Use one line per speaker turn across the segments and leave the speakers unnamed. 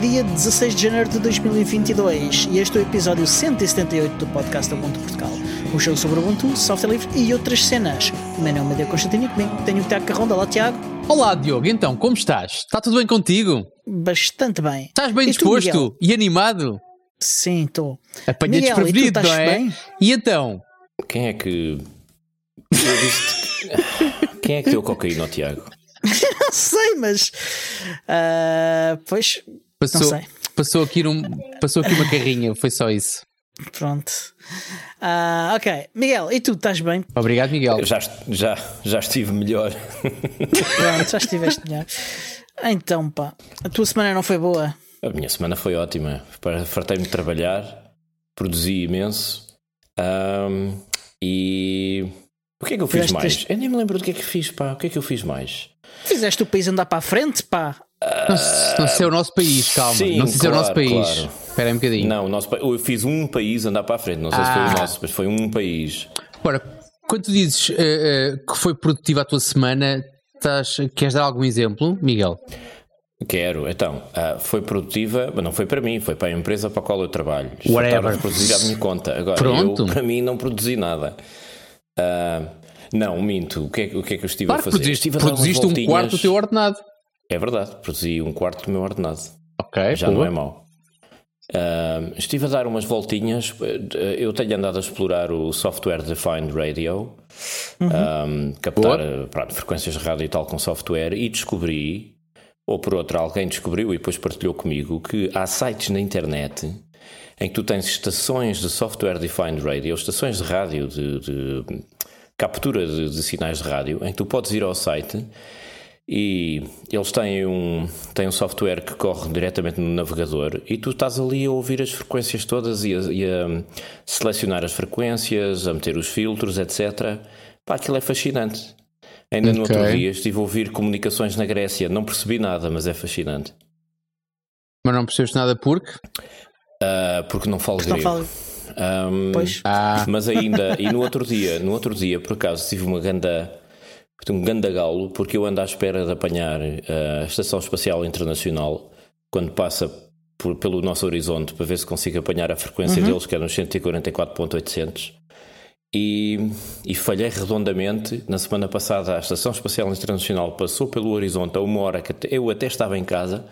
Dia 16 de janeiro de 2022 e este é o episódio 178 do podcast Ubuntu Portugal. Um show sobre Ubuntu, software livre e outras cenas. O meu nome é Diego Constantino e comigo tenho o Tiago Carronda. Olá, Tiago.
Olá, Diogo. Então, como estás? Está tudo bem contigo?
Bastante bem.
Estás bem
E tu,
disposto
Miguel?
e animado?
Sim, estou.
Apanhei
tu
desprevenido, não é?
bem?
E então?
Quem é que. Quem é que deu cocaína ao Tiago?
Não sei, mas. ah, pois,
Passou,
Não sei.
passou, aqui um, passou aqui uma carrinha, foi só isso.
pronto. Ah, ok. Miguel, e tu estás bem?
Obrigado, Miguel.
Eu já, já, já estive melhor.
Pronto, já estiveste melhor. Então, pá, a tua semana não foi boa?
A minha semana foi ótima. Fartei-me de trabalhar, produzi imenso. ahm, e. O que é que eu fiz
Fizeste
mais?
este-
Eu nem me lembro do que é que fiz, pá. O que é que eu fiz mais?
Fizeste o país andar para a frente, pá.
Não, se- não sei se é o nosso país, calma.
Sim,
não sei se é o nosso
claro,
país.
claro.
Espera aí um bocadinho.
Não, o nosso, eu fiz um país andar para a frente. Não sei se foi
Ah.
o nosso, mas foi um país.
Ora, quando tu dizes eh, eh, que foi produtiva a tua semana, estás, queres dar algum exemplo, Miguel?
Quero, então, ah, foi produtiva, mas não foi para mim, foi para a empresa para a qual eu trabalho.
Whatever.
Produzir à minha conta. Agora,
Pronto.
eu, para mim, não produzi nada. Ah, não, minto. O que, é, que- o que é que eu estive
Claro,
a fazer?
produziste,
Estive a
produziste um quarto do teu ordenado.
É verdade, produzi um quarto do meu ordenado.
Ok,
Já
boa.
não é mau. Ah, estive a dar umas voltinhas. eh, Eu tenho andado a explorar o software Defined Radio, ah, captar
Boa.
eh, pronto, frequências de rádio e tal com software, e descobri, ou por outra, alguém descobriu e depois partilhou comigo, que há sites na internet em que tu tens estações de software Defined Radio, estações de rádio de, de captura de, de sinais de rádio, em que tu podes ir ao site e eles têm um, têm um software que corre diretamente no navegador e tu estás ali a ouvir as frequências todas e a, e a selecionar as frequências, a meter os filtros, etc. Pá, aquilo é fascinante. Ainda no
Ok.
outro dia estive a ouvir comunicações na Grécia, não percebi nada, mas é fascinante.
Mas não percebeste nada porque?
Ah, porque não falo
Não
grego.
falo.
Ahm,
Pois.
Ah,
Mas ainda, e no outro dia, no outro dia, por acaso, tive uma ganda, um ganda galo, porque eu ando à espera de apanhar eh, a Estação Espacial Internacional quando passa por- pelo nosso horizonte para ver se consigo apanhar a frequência deles, que é nos 144.800. E, e falhei redondamente. Na semana passada, a Estação Espacial Internacional passou pelo horizonte a uma hora que eu até estava em casa,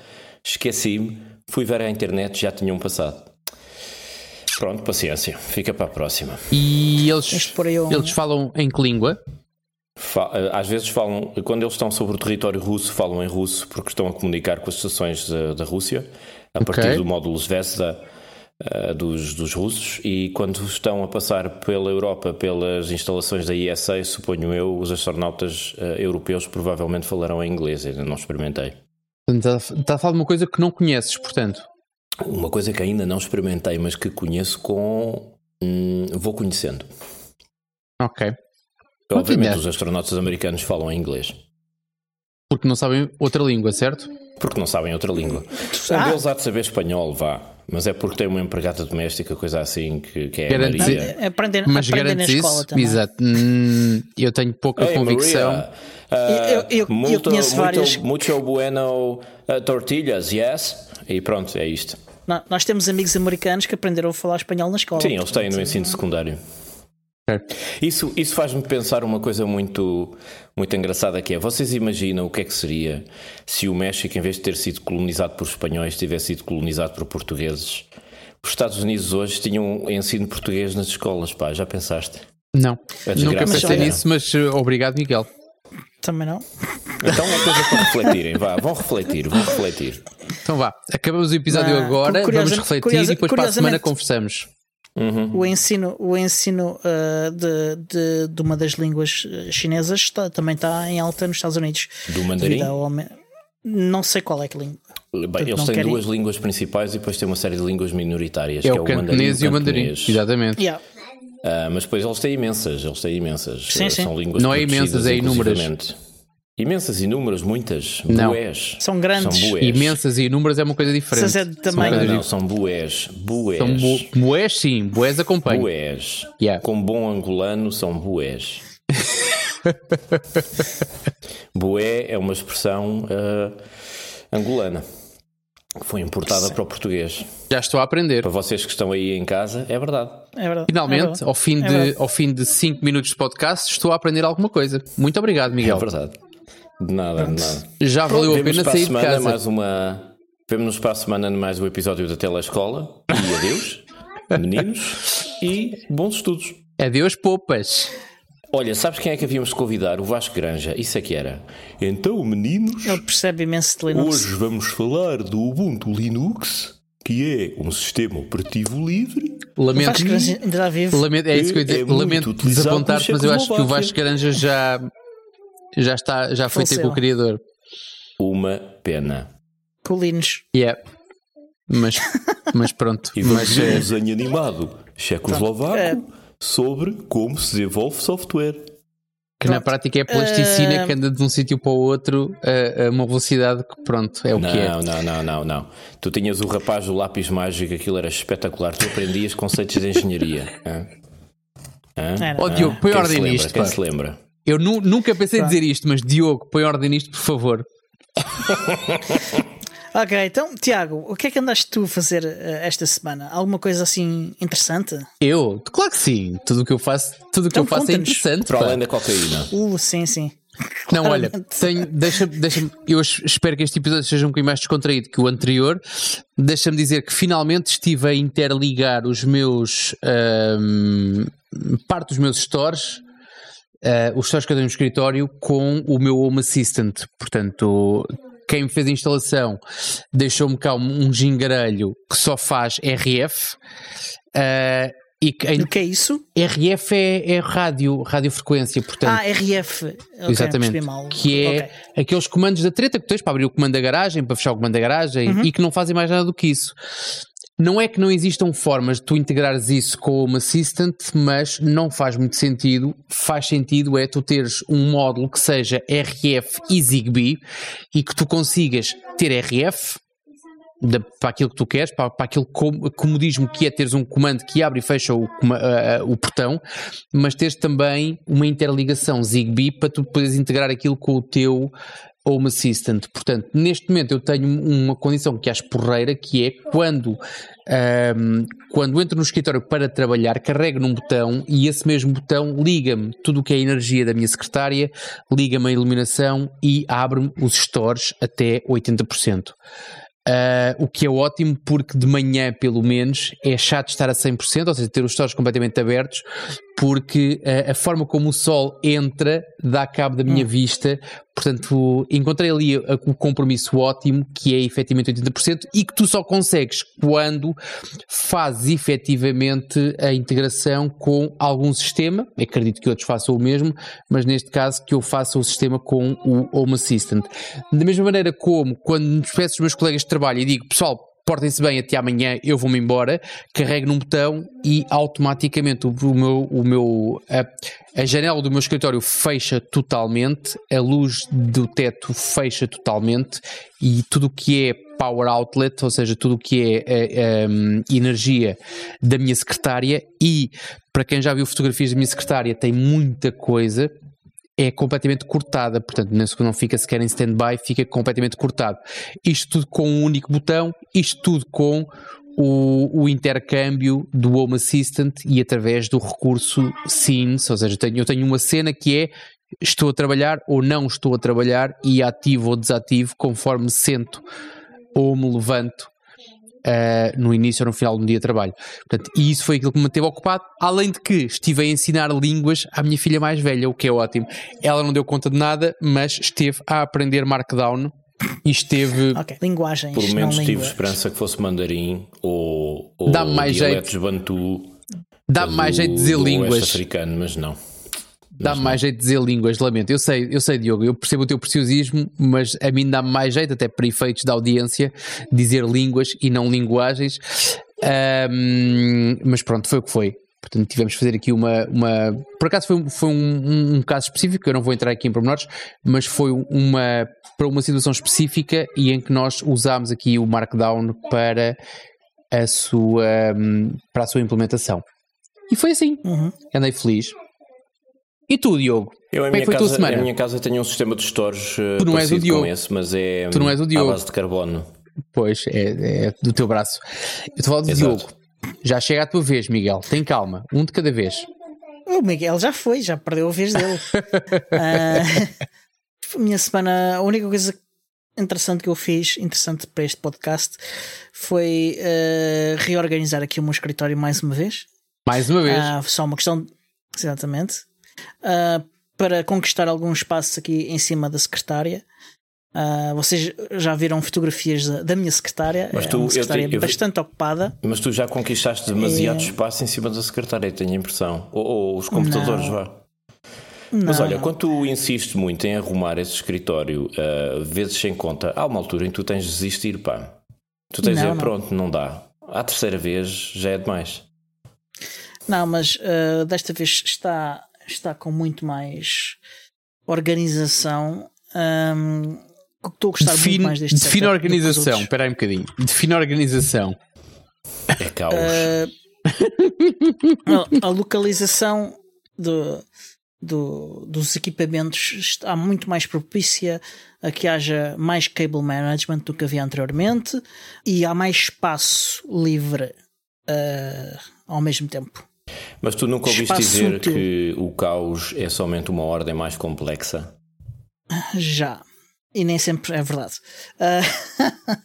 esqueci-me, fui ver a internet, já tinham passado. Pronto, paciência, fica para a próxima.
e eles,
um-
eles falam em que língua?
Eh, Às vezes falam, quando eles estão sobre o território russo, falam em russo porque estão a comunicar com as estações da, da Rússia, a
Ok.
partir do módulo Zvezda eh, dos, dos russos, e quando estão a passar pela Europa, pelas instalações da ISA, suponho eu, os astronautas eh, europeus provavelmente falarão em inglês, ainda não experimentei.
Está está a falar de uma coisa que não conheces, portanto.
Uma coisa que ainda não experimentei, mas que conheço com. hum, vou conhecendo.
Ok.
Obviamente, os astronautas americanos falam em inglês.
Porque não sabem outra língua, certo?
Porque não sabem outra língua. Um
Ah.
deles há de saber espanhol, vá. Mas é porque tem uma empregada doméstica, coisa assim, que, que é a
Garante-
Maria.
É, Aprender,
Mas
aprender na escola
isso?
também.
Exato. Hum, eu tenho pouca
Hey,
convicção.
Maria, uh,
Eu- eu- eu
muito,
conheço
muito,
várias-
Muito bueno uh, tortillas, yes? E pronto, é isto.
Nó- Nós temos amigos americanos que aprenderam a falar espanhol na escola.
Sim, eles têm no ensino secundário. Isso, isso faz-me pensar uma coisa muito, muito engraçada que é, vocês imaginam o que é que seria se o México, em vez de ter sido colonizado por espanhóis, tivesse sido colonizado por portugueses? Os Estados Unidos hoje tinham ensino português nas escolas, pá, já pensaste?
Não.
É
Nunca pensei nisso, mas uh, obrigado, Miguel.
Também não.
Então é coisa para refletirem, vá, vão refletir, vão refletir.
Então vá, acabamos o episódio
Ah,
agora,
curiosa-
vamos refletir
curiosa-
e depois para a semana
curiosamente-
conversamos.
O ensino, o ensino ah, de, de, de uma das línguas ah, chinesas está- também está em alta nos Estados Unidos.
Do mandarim?
Não sei qual é que língua.
Bem, eles têm duas línguas principais e depois têm uma série de línguas minoritárias,
É
que
o cantonês
mandarim
e o mandarim.
cantonês.
Exatamente.
Yeah.
Ah, mas depois eles têm imensas, eles têm imensas.
Sim, sim.
São línguas
Não é imensas, é inúmeras.
Imensas, inúmeras, muitas.
Não.
Bués.
São grandes.
São bués.
Imensas e inúmeras é uma coisa diferente.
Essas é de
São.
Não, não, são bués. Bués.
São bu bués, sim, bués acompanham.
Bués.
Yeah.
Com bom angolano, são bués. Bué é uma expressão ah, angolana. Foi importada para o português.
Já estou a aprender.
Para vocês que estão aí em casa, é verdade.
É verdade.
Finalmente,
É verdade.
ao, fim
É
de,
verdade.
ao fim de 5 minutos de podcast, estou a aprender alguma coisa. Muito obrigado,
É
Miguel.
verdade. De nada, de nada.
Já valeu a pena sair de casa.
mais uma. Vemos-nos para a semana mais um episódio da Telescola. E adeus, meninos, e bons estudos.
Adeus, poupas.
Olha, sabes quem é que havíamos de convidar? O Vasco Granja. Isso é que era. Então, meninos,
Ele percebe imenso de Linux.
hoje vamos falar do Ubuntu Linux, que é um sistema operativo livre.
O
Lamento,
Vasco Granja ainda está vivo.
lamento, é isso que eu ia dizer.
É
Lamento desapontar-te, mas eu acho que o. Vasco Garanja já, já, está, já foi ter
Faleceu.
com o criador.
Uma pena.
Colinos.
Yeah. Mas, mas pronto.
E vamos
Mas,
ver um
eh,
desenho animado checoslovaco
É.
sobre como se desenvolve software.
que na
pronto.
prática é plasticina
Eh,
que anda de um sítio para o outro a, a uma velocidade que pronto, é o
Não,
que é.
não, não, não, não. Tu tinhas o rapaz do lápis mágico, aquilo era espetacular. Tu aprendias conceitos de engenharia. Hã? Hã?
Era.
Ó Diogo, põe
Quem
ordem
se lembra?
nisto.
Quem se lembra?
Eu nu- nunca pensei em
Pá.
dizer isto, mas Diogo, põe ordem nisto, por favor.
Ok, então, Tiago, o que é que andaste tu a fazer eh, esta semana? Alguma coisa assim interessante?
Eu? Claro que sim. Tudo o que eu faço, tudo o que
Então
eu faço é interessante.
Para além da cocaína.
Uh, sim, sim.
Não, olha, tenho, deixa, deixa eu es- espero que este episódio seja um bocadinho mais descontraído que o anterior. Deixa-me dizer que finalmente estive a interligar os meus ahm, parte dos meus stores, ah, os stores que eu tenho no escritório, com o meu Home Assistant. Portanto, quem me fez a instalação deixou-me cá um, um gingarelho que só faz RF. ah, e que em
O que é isso?
RF é, é rádio, radiofrequência, portanto.
Ah, RF. Ok,
Exatamente. Que é
Ok.
aqueles comandos da treta que tens para abrir o comando da garagem, para fechar o comando da garagem
Uhum.
e que não fazem mais nada do que isso. Não é que não existam formas de tu integrares isso com o Home Assistant, mas não faz muito sentido. Faz sentido é tu teres um módulo que seja RF e Zigbee e que tu consigas ter RF para aquilo que tu queres, para, para aquele com- comodismo que é teres um comando que abre e fecha o, a- o portão, mas teres também uma interligação Zigbee para tu poderes integrar aquilo com o teu Home Assistant. Portanto, neste momento eu tenho uma condição que acho porreira, que é quando, ahm, quando entro no escritório para trabalhar, carrego num botão e esse mesmo botão liga-me tudo o que é energia da minha secretária, liga-me a iluminação e abre-me os stores até 80%. Uh, o que é ótimo porque de manhã, pelo menos, é chato estar a 100%, ou seja, ter os stores completamente abertos, porque uh, a forma como o sol entra dá cabo da minha vista. Portanto, encontrei ali o compromisso ótimo, que é efetivamente 80%, e que tu só consegues quando fazes efetivamente a integração com algum sistema. Acredito que outros façam o mesmo, mas neste caso que eu faça o sistema com o Home Assistant. Da mesma maneira como quando me despeço dos meus colegas de trabalho e digo, pessoal, portem-se bem até amanhã, eu vou-me embora, carrego num botão e automaticamente o, meu, o meu a, a janela do meu escritório fecha totalmente, a luz do teto fecha totalmente e tudo o que é power outlet, ou seja, tudo o que é eh, em, energia da minha secretária e para quem já viu fotografias da minha secretária tem muita coisa é completamente cortada, portanto não- fica sequer em stand-by, fica completamente cortado. Isto tudo com um único botão, isto tudo com o, o intercâmbio do Home Assistant e através do recurso Scenes, ou seja, eu tenho, eu tenho uma cena que é estou a trabalhar ou não estou a trabalhar e ativo ou desativo conforme me sento ou me levanto Uh, no início ou no final de um dia de trabalho. Portanto, e isso foi aquilo que me manteve ocupado, além de que estive a ensinar línguas à minha filha mais velha, o que é ótimo. Ela não deu conta de nada, mas esteve a aprender Markdown e esteve.
Ok, linguagens.
Por menos
não
tive
língua.
esperança que fosse mandarim ou, ou
Dá-me mais
dialetos bantu.
Dá-me mais jeito de dizer línguas.
africano, mas não.
Dá-me mais jeito de dizer línguas, lamento. Eu sei, eu sei, Diogo, eu percebo o teu preciosismo, mas a mim dá-me mais jeito, até para efeitos da audiência, dizer línguas e não linguagens. Ahm, mas pronto, foi o que foi. Portanto, tivemos de fazer aqui uma. uma... Por acaso foi, foi um, um- um caso específico, eu não vou entrar aqui em pormenores, mas foi uma para uma situação específica e em que nós usámos aqui o Markdown para a sua, hum, para a sua implementação. E foi assim.
Uhum.
Andei feliz. E tu, Diogo?
Eu, em
Como é
minha,
que foi a tua
casa,
semana?
em minha casa tenho um sistema de stores uh,
Tu não és o Diogo.
com esse, mas é
Tu não és o Diogo.
à base de carbono.
Pois, é, é do teu braço. Eu estou a falar do
Exato.
Diogo. Já chega a tua vez, Miguel. Tem calma. Um de cada vez.
O Miguel já foi, já perdeu a vez dele. A minha semana, a única coisa interessante que eu fiz, interessante para este podcast, foi ah, reorganizar aqui o meu escritório mais uma vez.
Mais uma vez.
Ah, só uma questão, de- exatamente, Ah, para conquistar algum espaço aqui em cima da secretária. Ah, vocês já viram fotografias da, da minha secretária?
Mas
é
tu-
uma
eu te-
secretária
eu vi-
bastante ocupada.
Mas tu já conquistaste demasiado
É.
espaço em cima da secretária, tenho a impressão. Ou, ou os computadores,
Não.
vá. Mas
Não,
olha,
não.
quando tu insistes muito em arrumar esse escritório, ah, vezes sem conta, há uma altura em que tu tens de desistir, pá. Tu tens de
Não,
dizer,
não.
pronto, não dá. À terceira vez já é demais.
Não, mas uh, desta vez está, está com muito mais organização. Um, estou a gostar
Define,
muito mais deste
define
os
organização. Espera aí um bocadinho. Define organização.
É caos.
A, a localização do, do- dos equipamentos está muito mais propícia a que haja mais cable management do que havia anteriormente e há mais espaço livre uh, ao mesmo tempo.
Mas tu nunca ouviste
espaço
dizer
útil.
que o caos é somente uma ordem mais complexa?
Já. E nem sempre é verdade. Ah,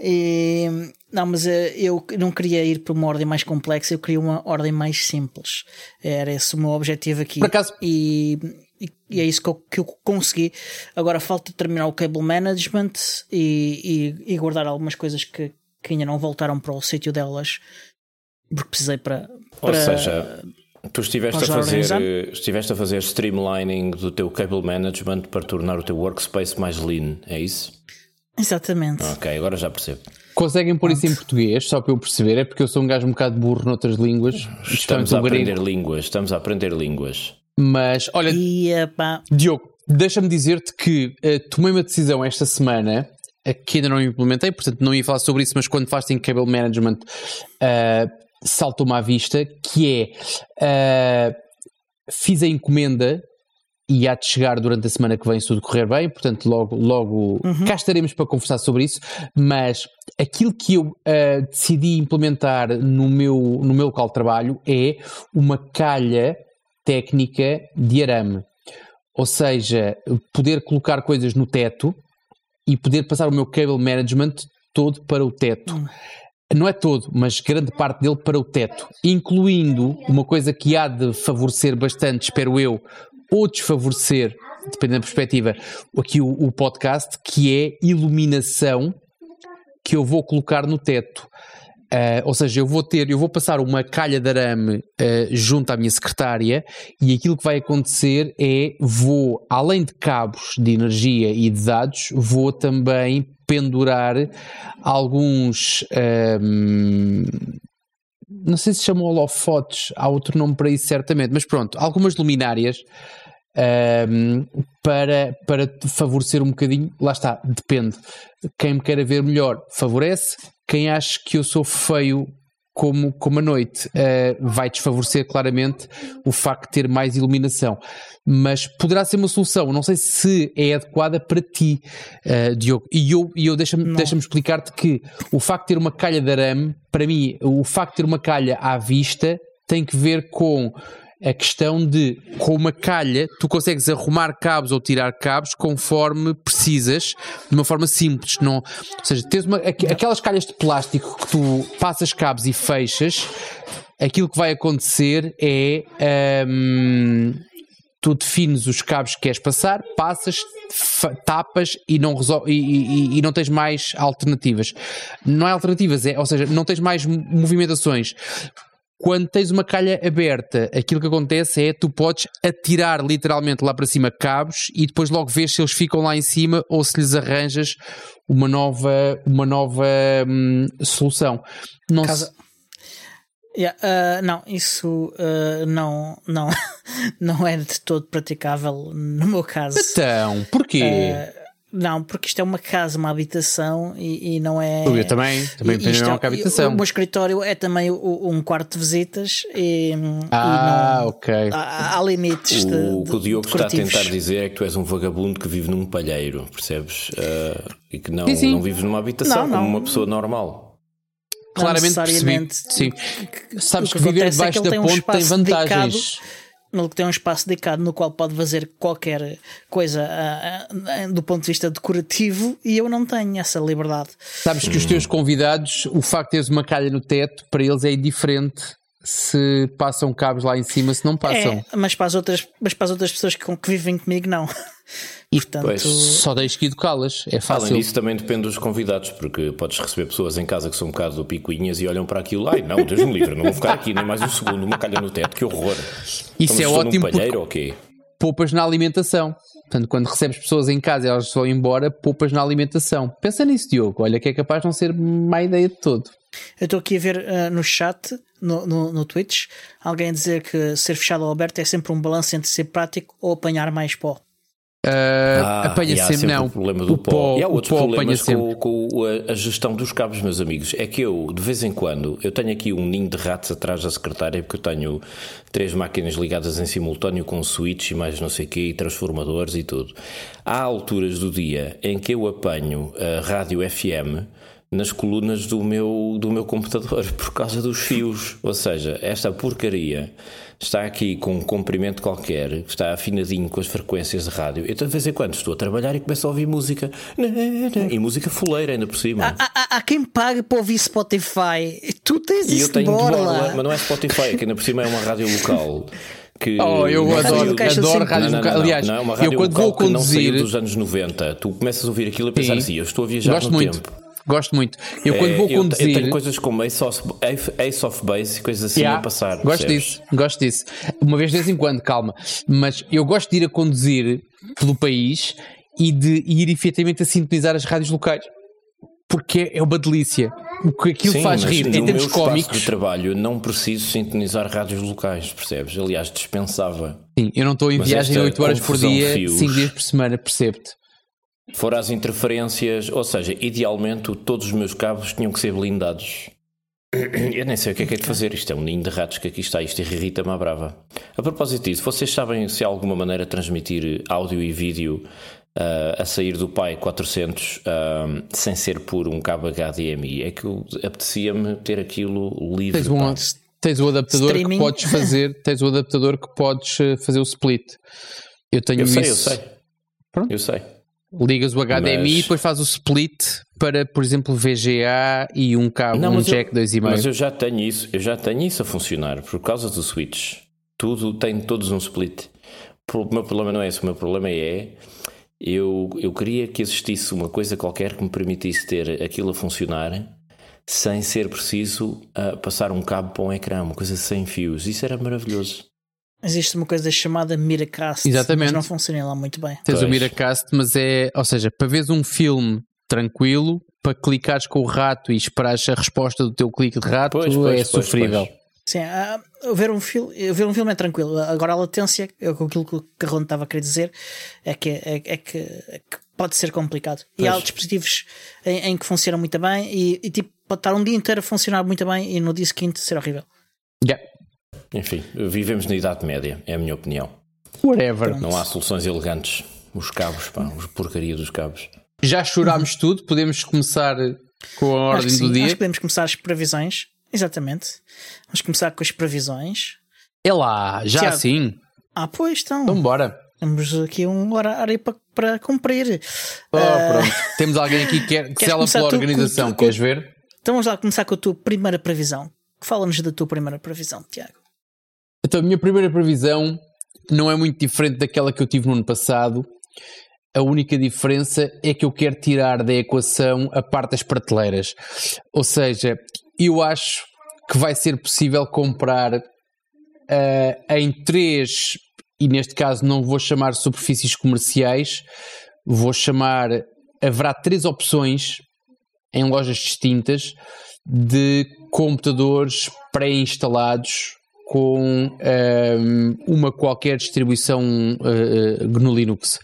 e- não, mas eh, eu não queria ir para uma ordem mais complexa, eu queria uma ordem mais simples. Era esse o meu objetivo aqui.
Por acaso-
E, e- e é isso que eu, que eu consegui. Agora falta terminar o cable management e, e- e guardar algumas coisas que, que ainda não voltaram para o sítio delas. Porque precisei para.
Ou seja, tu estiveste a, fazer, eh, estiveste a fazer streamlining do teu cable management para tornar o teu workspace mais lean, é isso?
Exatamente.
Ok, agora já percebo.
Conseguem pôr isso em português, só para eu perceber? É porque eu sou um gajo um bocado burro noutras línguas.
Estamos a
o grego.
aprender línguas, estamos a aprender línguas.
Mas, olha,
epá,
Diogo, deixa-me dizer-te que eh, tomei uma decisão esta semana eh, que ainda não implementei, portanto não ia falar sobre isso, mas quando faz em cable management eh, saltou-me à vista, que é eh, fiz a encomenda e há de chegar durante a semana que vem se tudo correr bem, portanto logo, logo cá estaremos para conversar sobre isso, mas aquilo que eu eh, decidi implementar no meu, no meu local de trabalho é uma calha técnica de arame. Ou seja, poder colocar coisas no teto e poder passar o meu cable management todo para o teto. Não é todo, mas grande parte dele para o teto, incluindo uma coisa que há de favorecer bastante, espero eu, ou desfavorecer, dependendo da perspectiva, aqui o, o podcast, que é iluminação que eu vou colocar no teto. Ah, ou seja, eu vou ter, eu vou passar uma calha de arame ah, junto à minha secretária e aquilo que vai acontecer é vou, além de cabos de energia e de dados, vou também pendurar alguns ahm, não sei se chamam holofotes, há outro nome para isso certamente, mas pronto, algumas luminárias ahm, para, para te favorecer um bocadinho, lá está, depende. Quem me queira ver melhor favorece, quem acha que eu sou feio como, como a noite ah, vai desfavorecer claramente o facto de ter mais iluminação. Mas poderá ser uma solução, não sei se é adequada para ti, ah, Diogo. E eu, e eu deixa-me deixa explicar-te que o facto de ter uma calha de arame, para mim, o facto de ter uma calha à vista tem que ver com a questão de, com uma calha, tu consegues arrumar cabos ou tirar cabos conforme precisas, de uma forma simples. Não, ou seja, tens uma, aqu- aquelas calhas de plástico que tu passas cabos e fechas, aquilo que vai acontecer é. hum, tu defines os cabos que queres passar, passas, tapas e não, e, e- e não tens mais alternativas. Não é alternativas, é, ou seja, não tens mais mo- movimentações. Quando tens uma calha aberta, aquilo que acontece é tu podes atirar literalmente lá para cima cabos e depois logo vês se eles ficam lá em cima ou se lhes arranjas uma nova, uma nova hum, solução. Não
Casa-
se-
Yeah, uh, não, isso uh, não, não, não é de todo praticável no meu caso.
Então, porquê?
Uh, Não, porque isto é uma casa, uma habitação e, e não é.
Eu também, também
e, isto
não é uma
é-
habitação.
O meu escritório é também o- um quarto de visitas e,
Ah,
e não,
ok.
há, há limites de,
O
de,
que o Diogo está a tentar dizer é que tu és um vagabundo que vive num palheiro, percebes? Ah, e que não,
Sim, sim.
não vives numa habitação
Não, não.
como uma pessoa normal.
Claramente percebi. Sim. Sabes
O
que,
que
viver
é que
debaixo
ele
da
tem um
ponte tem vantagens.
Ele tem um espaço dedicado no qual pode fazer qualquer coisa ah, ah, do ponto de vista decorativo e eu não tenho essa liberdade.
Sabes que os teus convidados, o facto de teres uma calha no teto, para eles é indiferente se passam cabos lá em cima, se não passam.
É, mas para as outras, mas para as outras pessoas que, que vivem comigo, não.
E
Portanto,
Pois.
Só tens que educá-las, é
Além
fácil.
disso, também depende dos convidados, porque podes receber pessoas em casa que são um bocado do picuinhas e olham para aquilo, ai não, Deus me livre, não vou ficar aqui nem mais um segundo, uma calha no teto, que horror.
Isso
mas
é ótimo
num palheiro quê?
poupas na alimentação. Portanto, quando recebes pessoas em casa e elas vão embora, poupas na alimentação. Pensa nisso, Diogo. Olha que é capaz de não ser má ideia de todo.
eu estou aqui a ver ah, no chat, no, no, no Twitch, alguém a dizer que ser fechado ou aberto é sempre um balanço entre ser prático ou apanhar mais pó.
Uh, apanha
e há
sempre, não.
o problema do
o
pó.
pó,
E há
o
outros
pó apanha
problemas
sempre.
com, com a, a gestão dos cabos, meus amigos. É que eu, de vez em quando, eu tenho aqui um ninho de ratos atrás da secretária, porque eu tenho três máquinas ligadas em simultâneo com switch e mais não sei o quê, e transformadores e tudo. Há alturas do dia em que eu apanho a rádio FM nas colunas do meu, do meu computador por causa dos fios. Ou seja, esta porcaria está aqui com um comprimento qualquer, está afinadinho com as frequências de rádio. Então, de vez em quando, estou a trabalhar e começo a ouvir música. E música fuleira ainda por cima.
Há, há- há quem pague para ouvir Spotify. Tu tens
e
isso
eu tenho de
borla.
borla, mas não é Spotify, que ainda por cima é uma rádio local. Que
Oh, eu
não
rádio
adoro, adoro rádios locais.
não,
Aliás,
não, é uma
eu
rádio
quando
local
vou
que não saiu
conduzir.
dos anos 90. Tu começas a ouvir aquilo a pensar
Sim.
assim, eu estou a viajar
Gosto
no
muito.
tempo.
Gosto muito. Eu quando
É,
vou
eu, eu
conduzir.
tenho coisas como Ace of, Ace of Base e coisas assim
Yeah,
a passar.
Gosto
percebes?
disso, gosto disso. Uma vez de vez em quando, calma. Mas eu gosto de ir a conduzir pelo país e de ir efetivamente a sintonizar as rádios locais. Porque é uma delícia. O que aquilo
Sim,
faz rir em
meu
termos cómicos.
de trabalho não preciso sintonizar rádios locais, percebes? Aliás, dispensava.
Sim, eu não estou em
Mas
viagem
esta
8 horas por dia,
fios-
5 dias por semana, percebe-te.
Fora as interferências, ou seja, idealmente todos os meus cabos tinham que ser blindados. Eu nem sei o que é que é de fazer. Isto é um ninho de ratos que aqui está. Isto irrita-me à brava. A propósito disso, vocês sabem se há alguma maneira de transmitir áudio e vídeo ah, a sair do Pi 400 ah, sem ser por um cabo HDMI? É que apetecia-me ter aquilo livre.
Tens, um, tens o adaptador
Streaming.
que podes fazer, tens o adaptador que podes eh, fazer o split. Eu tenho
Eu sei, eu
isso.
sei.
Pronto.
Eu sei.
Ligas o HDMI
Mas-
e depois faz o split para, por exemplo, VGA e um cabo, um
mas eu-
jack 2,5.
Mas eu já tenho isso, eu já tenho isso a funcionar por causa do switch. Tudo tem todos um split. O meu problema não é esse, o meu problema é eu, eu queria que existisse uma coisa qualquer que me permitisse ter aquilo a funcionar sem ser preciso ah, passar um cabo para um ecrã, uma coisa sem fios. Isso era maravilhoso.
Existe uma coisa chamada Miracast,
Exatamente.
mas não funciona lá muito bem.
Tens o
Pois.
Miracast, mas é, ou seja, para veres um filme tranquilo, para clicares com o rato e esperares a resposta do teu clique de rato,
Pois, pois,
é
pois,
sofrível.
pois.
Sim, ah, ver um filme, ver um filme é tranquilo. Agora a latência, é com aquilo que o Carrone estava a querer dizer, é que, é, é que, é que pode ser complicado. E há
Pois.
dispositivos em, em que funcionam muito bem e, e, tipo pode estar um dia inteiro a funcionar muito bem e no dia seguinte ser horrível.
Yeah.
Enfim, vivemos na Idade Média, é a minha opinião.
Whatever.
Não há soluções elegantes. Os cabos, pá, os porcaria dos cabos.
Já chorámos tudo, podemos começar com a
que
ordem
sim,
do dia.
Acho que podemos começar as previsões. Exatamente. Vamos começar com as previsões.
É lá, já
Tiago.
assim.
Ah, pois então.
Então bora.
Temos aqui um horário para, para cumprir.
Oh,
Ah,
pronto. Temos alguém aqui que quer que zela
começar
pela
tu
organização.
com-
Queres ver?
Então vamos lá começar com a tua primeira previsão. Fala-nos da tua primeira previsão, Tiago.
Então, a minha primeira previsão não é muito diferente daquela que eu tive no ano passado. A única diferença é que eu quero tirar da equação a parte das prateleiras. Ou seja, eu acho que vai ser possível comprar ah, em três, e neste caso não vou chamar superfícies comerciais, vou chamar. Haverá três opções em lojas distintas de computadores pré-instalados com ahm, uma qualquer distribuição ah, ah, GNU Linux.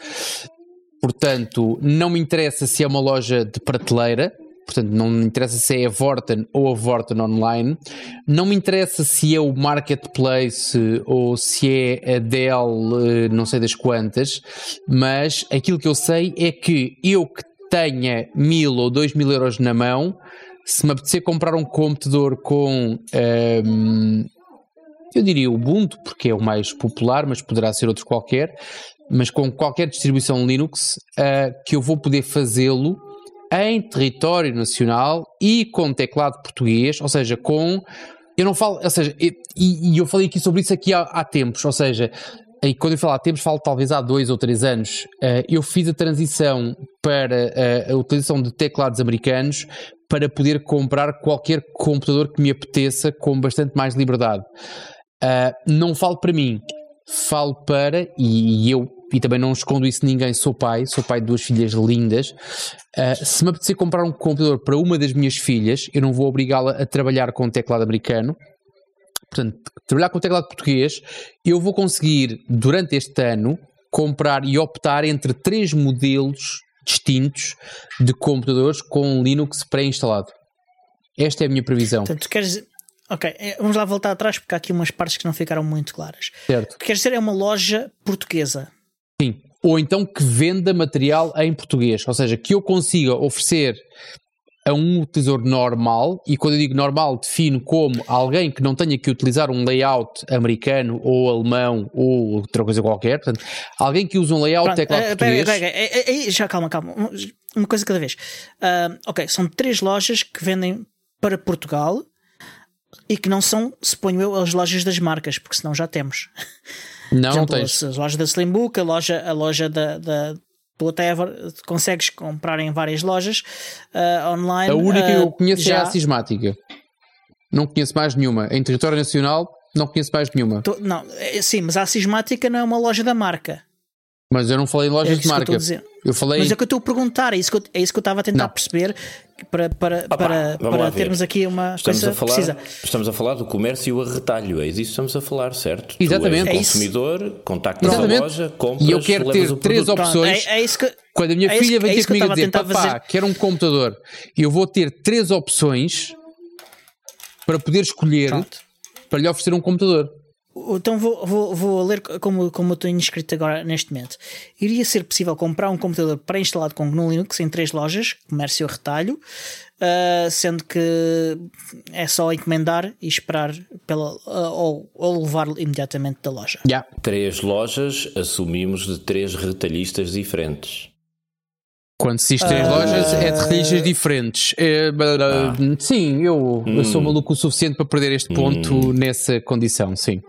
Portanto, não me interessa se é uma loja de prateleira, portanto, não me interessa se é a Vorten ou a Vorten Online, não me interessa se é o Marketplace ou se é a Dell, eh, não sei das quantas, mas aquilo que eu sei é que eu que tenha mil ou dois mil euros na mão, se me apetecer comprar um computador com. ehm, eu diria Ubuntu, porque é o mais popular, mas poderá ser outro qualquer, mas com qualquer distribuição Linux, ah, que eu vou poder fazê-lo em território nacional e com teclado português, ou seja, com. Eu não falo, ou seja, e, e eu falei aqui sobre isso aqui há, há tempos, ou seja, e quando eu falo há tempos, falo talvez há dois ou três anos. Ah, eu fiz a transição para ah, a utilização de teclados americanos para poder comprar qualquer computador que me apeteça com bastante mais liberdade. Uh, não falo para mim, falo para, e, e eu, e também não escondo isso de ninguém, sou pai, sou pai de duas filhas lindas. Uh, se me apetecer comprar um computador para uma das minhas filhas, eu não vou obrigá-la a trabalhar com teclado americano. Portanto, trabalhar com teclado português, eu vou conseguir, durante este ano, comprar e optar entre três modelos distintos de computadores com Linux pré-instalado. Esta é a minha previsão.
Portanto, tu queres. Ok, eh, vamos lá voltar atrás porque há aqui umas partes que não ficaram muito claras.
Certo.
O que queres dizer é uma loja portuguesa.
Sim. Ou então que venda material em português. Ou seja, que eu consiga oferecer a um utilizador normal, e quando eu digo normal, defino como alguém que não tenha que utilizar um layout americano ou alemão ou outra coisa qualquer. Portanto, alguém que usa um layout
Pronto,
teclado
eh, pera
português.
pera aí, eh, já calma, calma. Uma coisa cada vez. Ah, ok, são três lojas que vendem para Portugal e que não são, suponho eu, as lojas das marcas, porque senão já temos.
Não,
exemplo,
tens.
as lojas da Slimbook, a loja, a loja da, da do whatever, consegues comprar em várias lojas ah, online.
A única que
ah,
eu conheço é
já-
a Sismática. Não conheço mais nenhuma. Em território nacional, não conheço mais nenhuma.
Tô- não, é- sim, mas a Sismática não é uma loja da marca.
Mas eu não falei em
É
lojas
isso
de
que eu
marca.
estou a dizer.
Eu falei.
Mas é que eu estou a perguntar, é isso que eu, é isso que eu estava a tentar
Não.
perceber para, para,
Opa,
para, para
ver.
termos aqui uma
Estamos
coisa
a, falar,
precisa.
estamos a falar do comércio a retalho, é disso que estamos a falar, certo?
Exatamente.
Tu
É
és
isso.
consumidor, contactas
Exatamente.
a loja, compras,
E eu quero ter
o
três opções.
Pronto, é, é isso que,
Quando a minha
é isso
filha
que-
vem
é
ter
isso que eu
comigo a
estava a
dizer, papá,
fazer.
quero um computador, eu vou ter três opções para poder escolher
Pronto.
para lhe oferecer um computador.
Então vou, vou, vou ler como, como eu tenho escrito agora neste momento. Iria ser possível comprar um computador pré-instalado com GNU Linux em três lojas, comércio a retalho, ah, sendo que é só encomendar e esperar pela, ah, ou, ou levar imediatamente da loja.
Já.
Três lojas, assumimos de três retalhistas diferentes.
Quando se diz três
Ah.
lojas, é de retalhistas diferentes. É, blá, Sim, eu, eu sou maluco o suficiente para perder este ponto nessa condição, sim.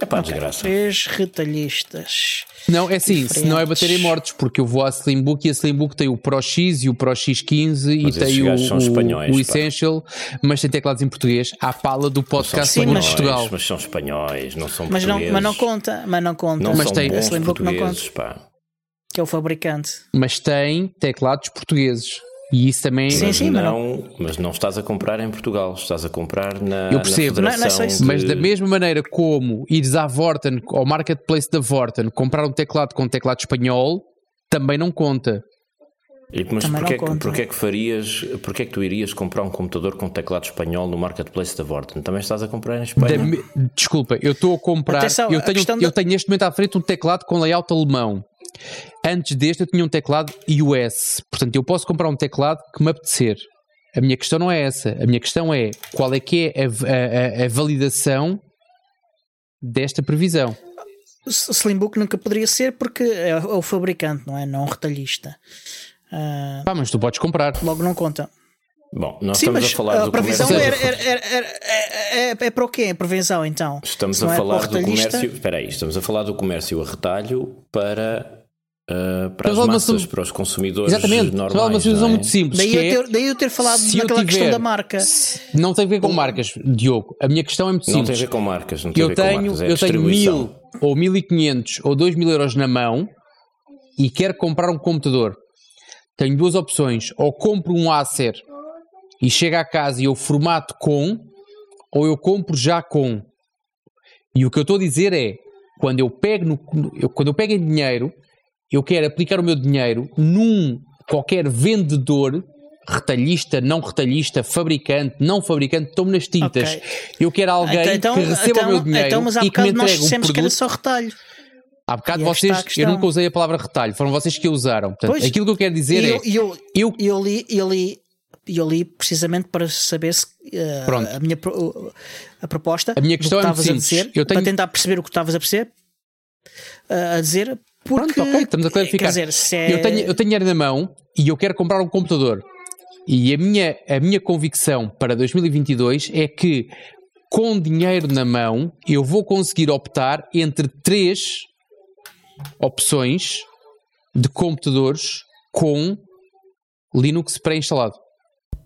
É pá, desgraça.
Três retalhistas.
Não, é assim, se não é bater em mortos, porque eu vou à Slimbook e a Slimbook tem o Pro X e o Pro X15 e
Mas esses
tem o, o- o
pá.
Essential, mas tem teclados em português. À pala do podcast
Sim, mas-
Portugal.
mas são espanhóis, não são
Mas não,
portugueses.
mas não conta, mas não conta.
Não
Mas
são
tem-
a Slimbook não conta,
pá.
que é o fabricante.
Mas tem teclados portugueses. E isso também.
Sim,
Mas,
sim, mas
não, mas não estás a comprar em Portugal, estás a comprar na,
Eu percebo.
na
Não, não é
Federação
isso.
Mas
de-
da mesma maneira como ires à Vorten, ao marketplace da Vorten, comprar um teclado com um teclado espanhol, também não conta.
E, mas porquê,
não
que- porquê que farias, porquê que tu irias comprar um computador com teclado espanhol no marketplace da Vorten? Também estás a comprar em Espanha?
me- Desculpa, eu estou a comprar.
Atenção,
eu, tenho, eu tenho neste momento à frente um teclado com layout alemão. Antes deste, eu tinha um teclado US. Portanto, eu posso comprar um teclado que me apetecer. A minha questão não é essa. A minha questão é qual é que é a, a- a- a validação desta previsão.
O Slimbook nunca poderia ser porque é o fabricante, não é? Não o retalhista. Ah,
Pá, mas tu podes comprar.
logo não conta.
Bom, nós
Sim,
estamos a falar do
previsão
comércio.
era, era- era- era- é, é- é para o quê? A prevenção, então?
Estamos a
é
falar do comércio. Espera aí, estamos a falar do comércio a retalho para, ah, para as
uma
massas,
solu-
para os consumidores
Exatamente.
normais.
Uma
é?
muito simples.
Daí
que
eu,
é,
ter, daí eu ter falado naquela questão
tiver-
da marca.
Não tem a ver com marcas, Diogo. A minha questão é muito
Não tem a
simples.
ver com marcas, não tem a
eu
ver com
tenho,
marcas, é a
eu tenho mil ou mil e quinhentos ou dois mil euros na mão e quero comprar um computador. Tenho duas opções. Ou compro um Acer e chega a casa e eu formato com, ou eu compro já com. E o que eu estou a dizer é, quando eu pego, no, eu- quando eu pego em dinheiro, eu quero aplicar o meu dinheiro num qualquer vendedor retalhista, não retalhista, fabricante, não fabricante, estou-me nas tintas.
Ok.
Eu quero alguém
então,
que receba
então,
o meu dinheiro
então, mas há
e que me
bocado nós
entregue um
dissemos que era
produto.
só retalho.
Há bocado
E
vocês,
a
eu nunca usei a palavra retalho, foram vocês que a usaram. Portanto,
Pois.
aquilo que eu quero dizer
E
é,
eu, eu,
eu
eu li, eu li, eu li precisamente para saber se eh,
Pronto.
a minha a proposta
A minha questão
que
é muito
a dizer,
Eu tenho-
para tentar perceber o que estavas a perceber eh, a dizer porque
Pronto, ok, estamos a clarificar.
dizer, é,
eu, tenho, eu tenho dinheiro na mão e eu quero comprar um computador. E a minha, a minha convicção para 2022 é que com dinheiro na mão eu vou conseguir optar entre três opções de computadores com Linux pré-instalado.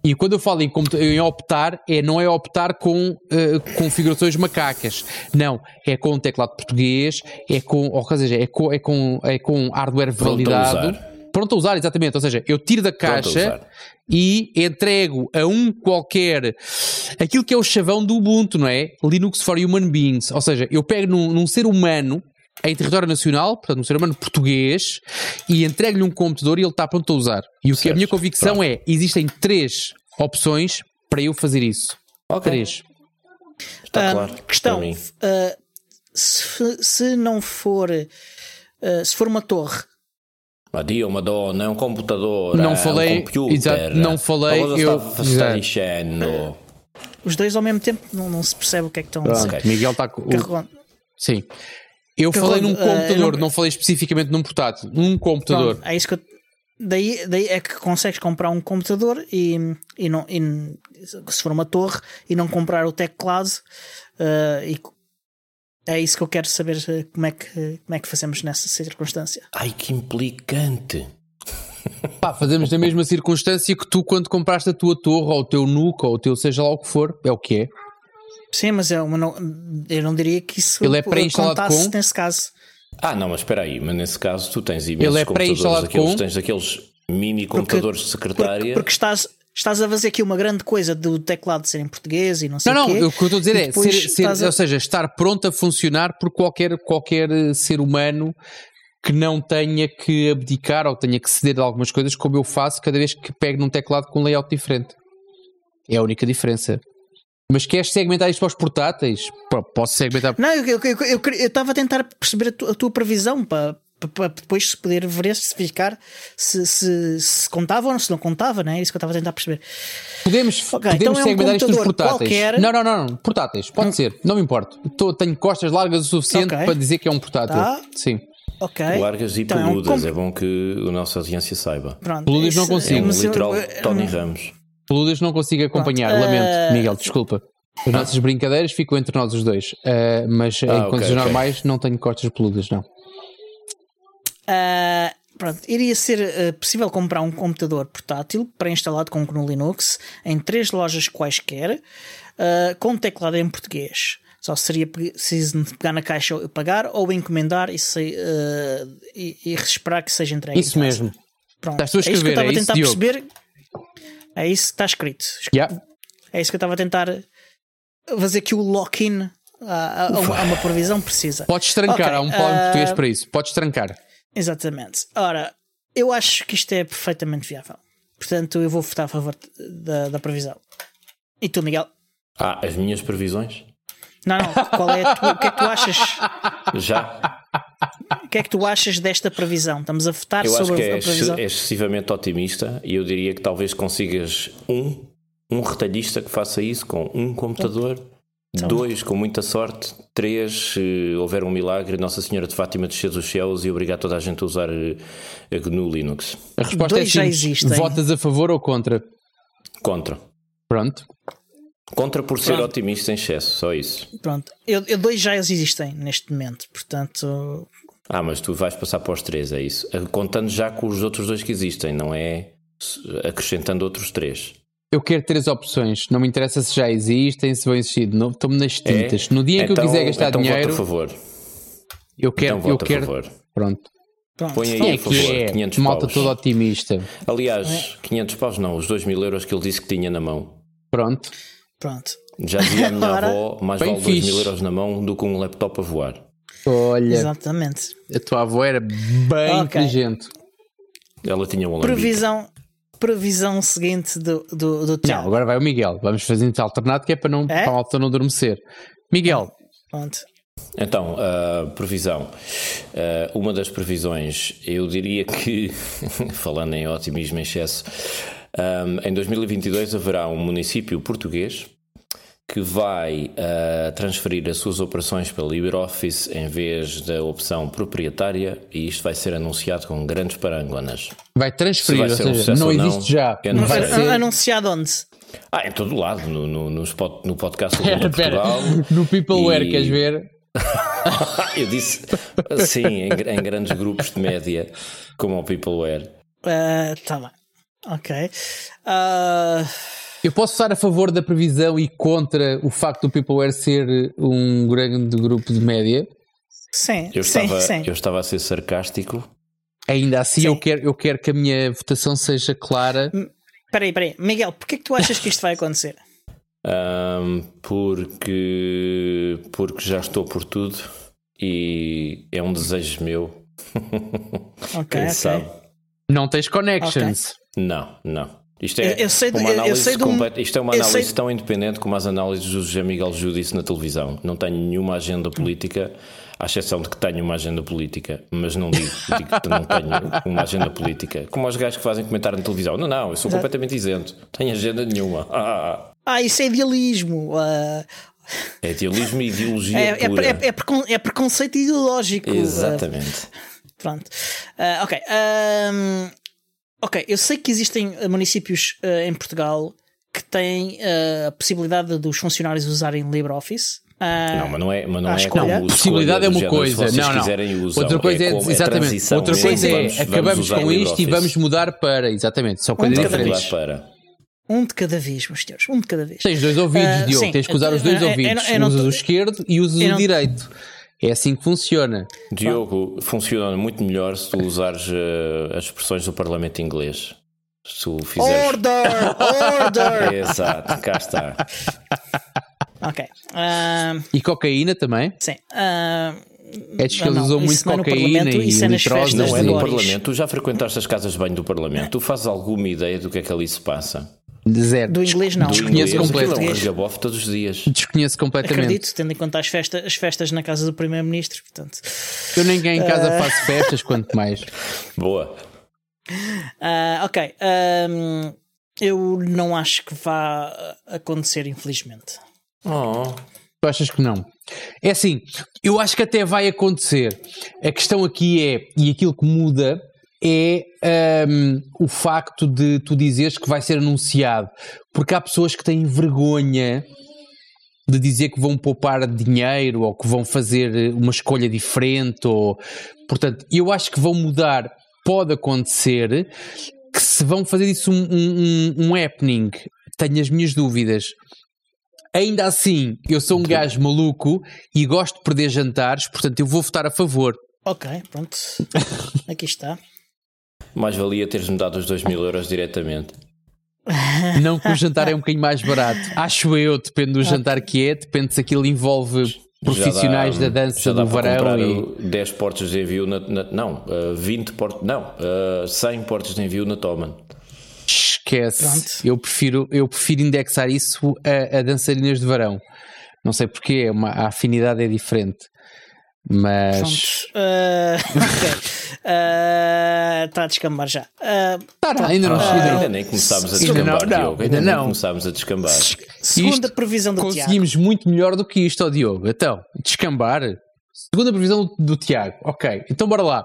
E quando eu falo em, em optar, é, não é optar com eh, configurações macacas. Não, é com teclado português, é com, ou seja, é com, é com, é com hardware
Pronto a
validado.
usar.
Pronto a usar, exatamente. Ou seja, eu tiro da
a
caixa e entrego a um qualquer aquilo que é o chavão do Ubuntu, não é? Linux for Human Beings. Ou seja, eu pego num, num ser humano em território nacional, portanto, um ser humano português, e entrego-lhe um computador e ele está pronto a usar. E o que a
Certo.
minha convicção
Pronto.
é: existem três opções para eu fazer isso.
Ok.
Três.
Está
ah,
claro.
questão ah, se, se não for ah, se for uma torre
Uma dia, uma dona, é um computador,
Não
é
falei-
um computer.
exato, não falei, eu-
está, está dizendo.
os dois ao mesmo tempo não, não se percebe o que é que estão a dizer
Ok.
Miguel está com. o- Sim. Eu
Que
falei num
ah,
computador,
não-
não falei especificamente num portátil. Num computador.
Pronto, é isso que eu, daí, daí é que consegues comprar um computador e, e, não, e se for uma torre e não comprar o teclado eh, e é isso que eu quero saber eh, como é que, como é que fazemos nessa circunstância.
Ai, que implicante.
Pá, fazemos na mesma circunstância que tu quando compraste a tua torre ou o teu nuca ou o teu seja lá o que for, é o que é.
Sim, mas é uma não, eu não diria que isso
Ele é pré-instalado
contasse
com?
nesse caso.
Ah, não, mas espera aí, mas nesse caso tu tens imensos
Ele é
computadores, aqueles,
com?
tens aqueles mini computadores de secretária.
Porque, porque estás, estás a fazer aqui uma grande coisa do teclado ser em português e não sei
Não,
o
não,
quê.
o que eu estou a dizer é, ser, ser-
a-
ou seja, estar pronto a funcionar por qualquer, qualquer eh, ser humano que não tenha que abdicar ou tenha que ceder a algumas coisas, como eu faço cada vez que pego num teclado com um layout diferente. É a única diferença. Mas queres segmentar isto para os portáteis? Posso segmentar.
Não, eu estava eu, eu, eu estava a tentar perceber a, tu- a tua previsão para, para, depois se poder ver se verificar se, se, se contava ou se não contava, não é? Isso que eu estava a tentar perceber.
Podemos,
Ok,
podemos
então é um
segmentar isto nos portáteis.
qualquer.
Não, não, não, não, portáteis, pode ser, não me importa. Tô- tenho costas largas o suficiente
Ok.
para dizer que é um portátil.
Tá.
Sim.
Ok.
Largas e
Então é um
peludas, é bom que a nossa audiência saiba.
Pronto,
Peludas não
isso-
consigo.
É um
eu-
literal
eu-
Tony Ramos.
Peludas não consigo acompanhar,
Pronto,
lamento,
eh,
Miguel, desculpa. As nossas brincadeiras ficam entre nós os dois, eh, mas em
Ah, ok,
condições
ok.
normais não tenho costas peludas, não.
Ah, pronto, iria ser ah, possível comprar um computador portátil pré-instalado com GNU Linux em três lojas quaisquer, ah, com teclado em português. Só seria preciso pegar na caixa e pagar ou encomendar e, se- ah, e- e esperar que seja entregue. em
Isso mesmo.
Pronto,
Estás a
é isso que eu
escrever,
estava
é
a
isso,
tentar
Diogo?
É isso que está escrito.
Yeah.
É isso que eu estava a tentar fazer aqui o lock-in a, a- a uma, previsão precisa.
Podes trancar,
Ok,
há um em
ah,
português para isso. Podes trancar.
Exatamente. Ora, eu acho que isto é perfeitamente viável. Portanto, eu vou votar a favor da, da previsão. E tu, Miguel?
Ah, as minhas previsões?
Não, não. Qual é a tua- o que é que tu achas?
Já.
O que é que tu achas desta previsão? Estamos a votar
Eu acho
sobre
que é
a previsão.
é excessivamente otimista e eu diria que talvez consigas um, um retalhista que faça isso com um computador,
Então.
dois com muita sorte, três se houver um milagre, Nossa Senhora de Fátima descer dos céus e obrigar toda a gente a usar eh, a GNU Linux.
A resposta
Dois
é
já
simples.
existem.
Votas a favor ou contra?
Contra.
Pronto.
Contra por ser
Pronto.
otimista em excesso, só isso.
Pronto. Eu, eu dois já existem neste momento. Portanto,
Ah, mas tu vais passar para os três, é isso? Contando já com os outros dois que existem, não é acrescentando outros três.
Eu quero três opções. Não me interessa se já existem, se vão existir. Não- Estou-me nas
É?
tintas. No dia em que
Então-
eu quiser gastar
então
dinheiro,
Vota a favor.
eu quero.
então
eu quero
favor.
Pronto.
pronto.
Põe aí a
é
favor,
é?
500
Malta
paus.
toda otimista.
Aliás, 500 paus não, os 2 mil euros que ele disse que tinha na mão.
Pronto.
Pronto.
Já dizia a minha
Ora,
avó, mais vale 2
fixe.
mil euros na mão do que um laptop a voar.
Olha,
Exatamente.
a tua avó era bem
Ok.
inteligente.
Ela tinha um alambique.
Previsão, previsão seguinte do, do, do
Não,
Tiago.
agora vai o Miguel. Vamos fazer isso alternado que é para não
É?
para a não adormecer. Miguel,
Pronto.
Então, a previsão. Ah, uma das previsões, eu diria que, falando em otimismo em excesso, ah, em 2022 haverá um município português que vai ah, transferir as suas operações para LibreOffice em vez da opção proprietária e isto vai ser anunciado com grandes parangonas.
vai transferir,
vai ser um
seja,
sucesso
não
não,
existe já.
não
vai ser.
Anunciado onde?
Ah, em todo lado, no, no, no, spot- no podcast do Mundo. Portugal.
No Peopleware,
E-
queres ver?
Eu disse, sim, em, em grandes grupos de média, como o Peopleware.
Ah, tá bem. Ok. Ah,
Eu posso estar a favor da previsão e contra o facto do Peopleware ser um grande grupo de média.
sim,
Eu
sim,
estava,
sim.
eu estava a ser sarcástico.
Ainda assim,
Sim.
eu quero, eu quero que a minha votação seja clara.
Peraí, peraí. Miguel, porquê que tu achas que isto vai acontecer?
ahm, porque, porque já estou por tudo e é um desejo meu.
Ok,
Quem
ok.
sabe?
Não tens connections.
Não, não. Isto é
Eu-
uma análise
de um-
completa- Isto é uma análise
sei-
tão independente como as análises do José Miguel disse na televisão. Não tenho nenhuma agenda política, à exceção de que tenho uma agenda política, mas não digo, digo que não tenho uma agenda política. Como os gajos que fazem comentário na televisão. Não, não, eu sou
Exato.
completamente isento. Tenho agenda nenhuma. Ah,
Ah, isso é idealismo. ah,
é idealismo e ideologia
é, é, é, é precon- é preconceito ideológico. ah,
Exatamente.
Pronto. Ah, ok. ahm, ok, eu sei que existem ah, municípios ah, em Portugal que têm ah, a possibilidade dos funcionários usarem LibreOffice. Ah,
Não, mas não é, mas não é como
Possibilidade é uma coisa.
Se vocês
Não, não.
quiserem usam.
Outra coisa é,
como-
exatamente.
transição.
Outra coisa é
vamos-
acabamos com isto e
LibreOffice.
vamos mudar para. Exatamente, são
Um
coisas
de cada
diferentes.
Para.
Um de cada vez, meus senhores. Um de cada vez.
Tens dois ouvidos,
Ah,
Diogo.
sim.
Tens que usar os dois
eu- eu
ouvidos.
não- eu não
usas o esquerdo e usas o
não-
direito. É assim que funciona.
Diogo, funciona muito melhor se tu usares eh, as expressões do Parlamento inglês. Se tu fizeres.
Order! Order!
Exato, cá está.
ok. ahm,
E cocaína também.
sim. ahm,
É que eles usam muito
é
cocaína e
isso é nas
Não é no. Parlamento. Tu já frequentaste as casas de banho do Parlamento. Tu fazes alguma ideia do que é que ali se passa?
Zero.
Do inglês, não.
Desconheço
um regabof todos os dias.
Desconheço completamente.
Acredito, tendo em conta as, festa, as festas na casa do Primeiro-Ministro. Portanto,
Eu ninguém em casa
Ah.
faço festas, quanto mais.
Boa.
Ah, ok. ahm, eu não acho que vá acontecer, infelizmente.
Oh.
Tu achas que não? É assim, eu acho que até vai acontecer. A questão aqui é, e aquilo que muda é hum, o facto de tu dizeres que vai ser anunciado. Porque há pessoas que têm vergonha de dizer que vão poupar dinheiro ou que vão fazer uma escolha diferente. Ou... Portanto, eu acho que vão mudar. Pode acontecer que se vão fazer isso um, um, um- um happening, tenho as minhas dúvidas. Ainda assim, eu sou um gajo maluco e gosto de perder jantares, portanto eu vou votar a favor.
Ok, pronto. Aqui está.
Mais valia teres-me dado os 2 mil euros diretamente.
Não que o jantar é um bocadinho mais barato. Acho eu, depende do jantar que é, depende se aquilo envolve profissionais
dá-
da dança do varão e.
o 10 portas de envio na, na- não, uh, 20 portas, não, uh, 100 portas de envio na Toman.
Esquece.
Pronto.
Eu prefiro, eu prefiro indexar isso a, a dançarinas de varão. Não sei porquê, uma, a afinidade é diferente. Mas.
Ah, ok. Ah, Está a descambar já. Ah,
Tá, tá, ainda não,
Ah,
ainda não-
ainda nem começámos a
Ainda
descambar,
não, não,
Diogo.
ainda
Ainda
não.
começámos a descambar.
segunda
Isto
previsão do Tiago.
Conseguimos muito melhor do que isto, ó Diogo. Então, descambar. Segunda previsão do, do Tiago. Ok, então bora lá.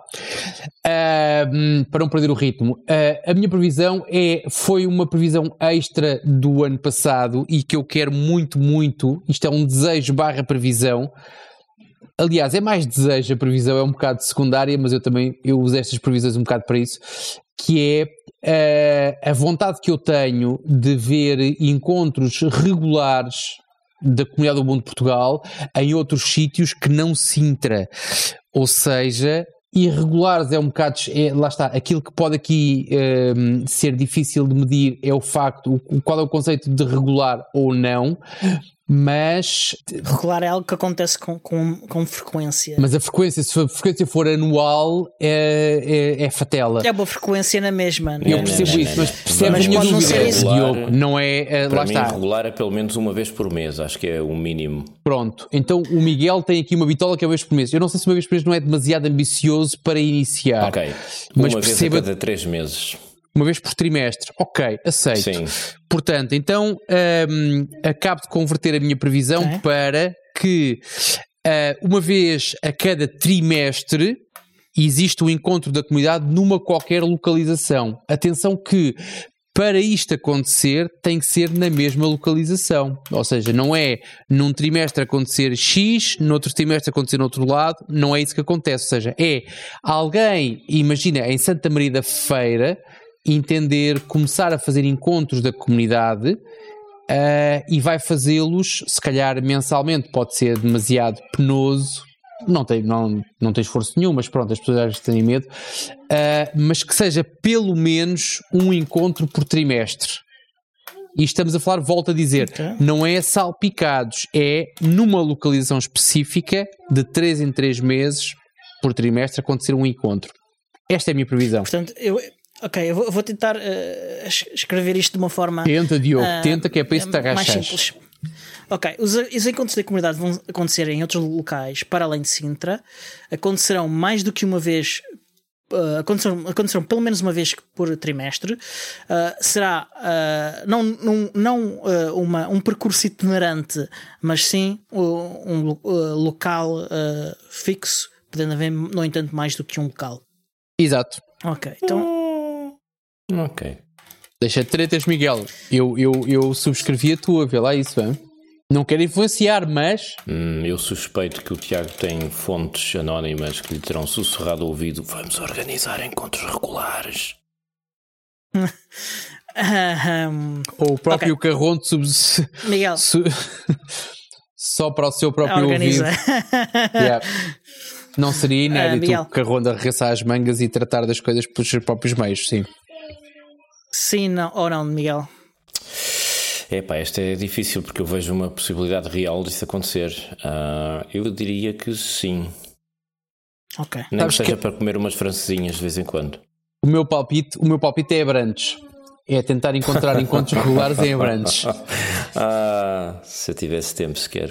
Hum, para não perder o ritmo. Ah, a minha previsão é, foi uma previsão extra do ano passado e que eu quero muito, muito. Isto é um desejo barra previsão. Aliás, é mais desejo, a previsão é um bocado secundária, mas eu também eu uso estas previsões um bocado para isso, que é ah, a vontade que eu tenho de ver encontros regulares da Comunidade do Mundo de Portugal em outros sítios que não Sintra. Ou seja, irregulares é um bocado, é, lá está, aquilo que pode aqui hum, ser difícil de medir é o facto, o, qual é o conceito de regular ou não. Mas.
Regular é algo que acontece com, com, com frequência.
Mas a frequência, se a frequência for anual, é, é, é fatela.
É uma frequência na mesma.
Eu percebo
não,
isso,
não,
mas
não.
percebo
Mas pode não ser isso.
Diogo. Não é.
Para
lá
mim,
está.
regular é pelo menos uma vez por mês, acho que é o mínimo.
Pronto. Então o Miguel tem aqui uma bitola que é uma vez por mês. Eu não sei se uma vez por mês não é demasiado ambicioso para iniciar.
Ok.
Mas
uma
perceba-
vez a cada três meses.
Uma vez por trimestre. Ok, aceito.
Sim.
Portanto, então hum, acabo de converter a minha previsão para que ah, uma vez a cada trimestre existe o encontro da comunidade numa qualquer localização. Atenção que para isto acontecer tem que ser na mesma localização. Ou seja, não é num trimestre acontecer X, noutro trimestre acontecer no outro lado, não é isso que acontece. Ou seja, é alguém, imagina, em Santa Maria da Feira, entender, começar a fazer encontros da comunidade ah, e vai fazê-los, se calhar mensalmente, pode ser demasiado penoso, não tem, não, não tem esforço nenhum, mas pronto, as pessoas às vezes têm medo, ah, mas que seja pelo menos um encontro por trimestre. E estamos a falar, volto a dizer,
Ok.
não é salpicados, é numa localização específica, de 3 em 3 meses por trimestre, acontecer um encontro. Esta é a minha previsão.
Portanto, eu, ok, eu vou, vou tentar eh, es- escrever isto de uma forma
Tenta, Diogo,
ah,
tenta, que é para isso que te
mais
agachas.
simples. Ok, os, os encontros da comunidade vão acontecer em outros locais para além de Sintra. Acontecerão mais do que uma vez. ah, acontecerão, acontecerão pelo menos uma vez por trimestre. Ah, será ah, não, não, não uma, um percurso itinerante, mas sim uh, um, ah, local fixo, podendo haver, no entanto, mais do que um local.
Exato.
Ok, então.
Ok.
Deixa de tretas, Miguel. Eu, eu, eu subscrevi a tua, vê lá isso, hein? Não quero influenciar, mas.
Hum, eu suspeito que o Tiago tem fontes anónimas que lhe terão sussurrado ao ouvido. Vamos organizar encontros regulares.
ahem,
Ou o próprio Carronte sub... su-
Miguel,
só para o seu próprio
organiza.
ouvido. Yeah. Não seria inédito
Ah, Miguel.
o Carronte arregaçar as mangas e tratar das coisas pelos seus próprios meios, sim.
Sim, não, ou não, Miguel.
Epá, esta é difícil porque eu vejo uma possibilidade real disso acontecer. Ah, eu diria que sim.
Ok.
Nem
Sabes
que seja
que-
para comer umas francesinhas de vez em quando.
O meu palpite, o meu palpite é Abrantes. É tentar encontrar encontros regulares em Abrantes.
Ah, se eu tivesse tempo sequer.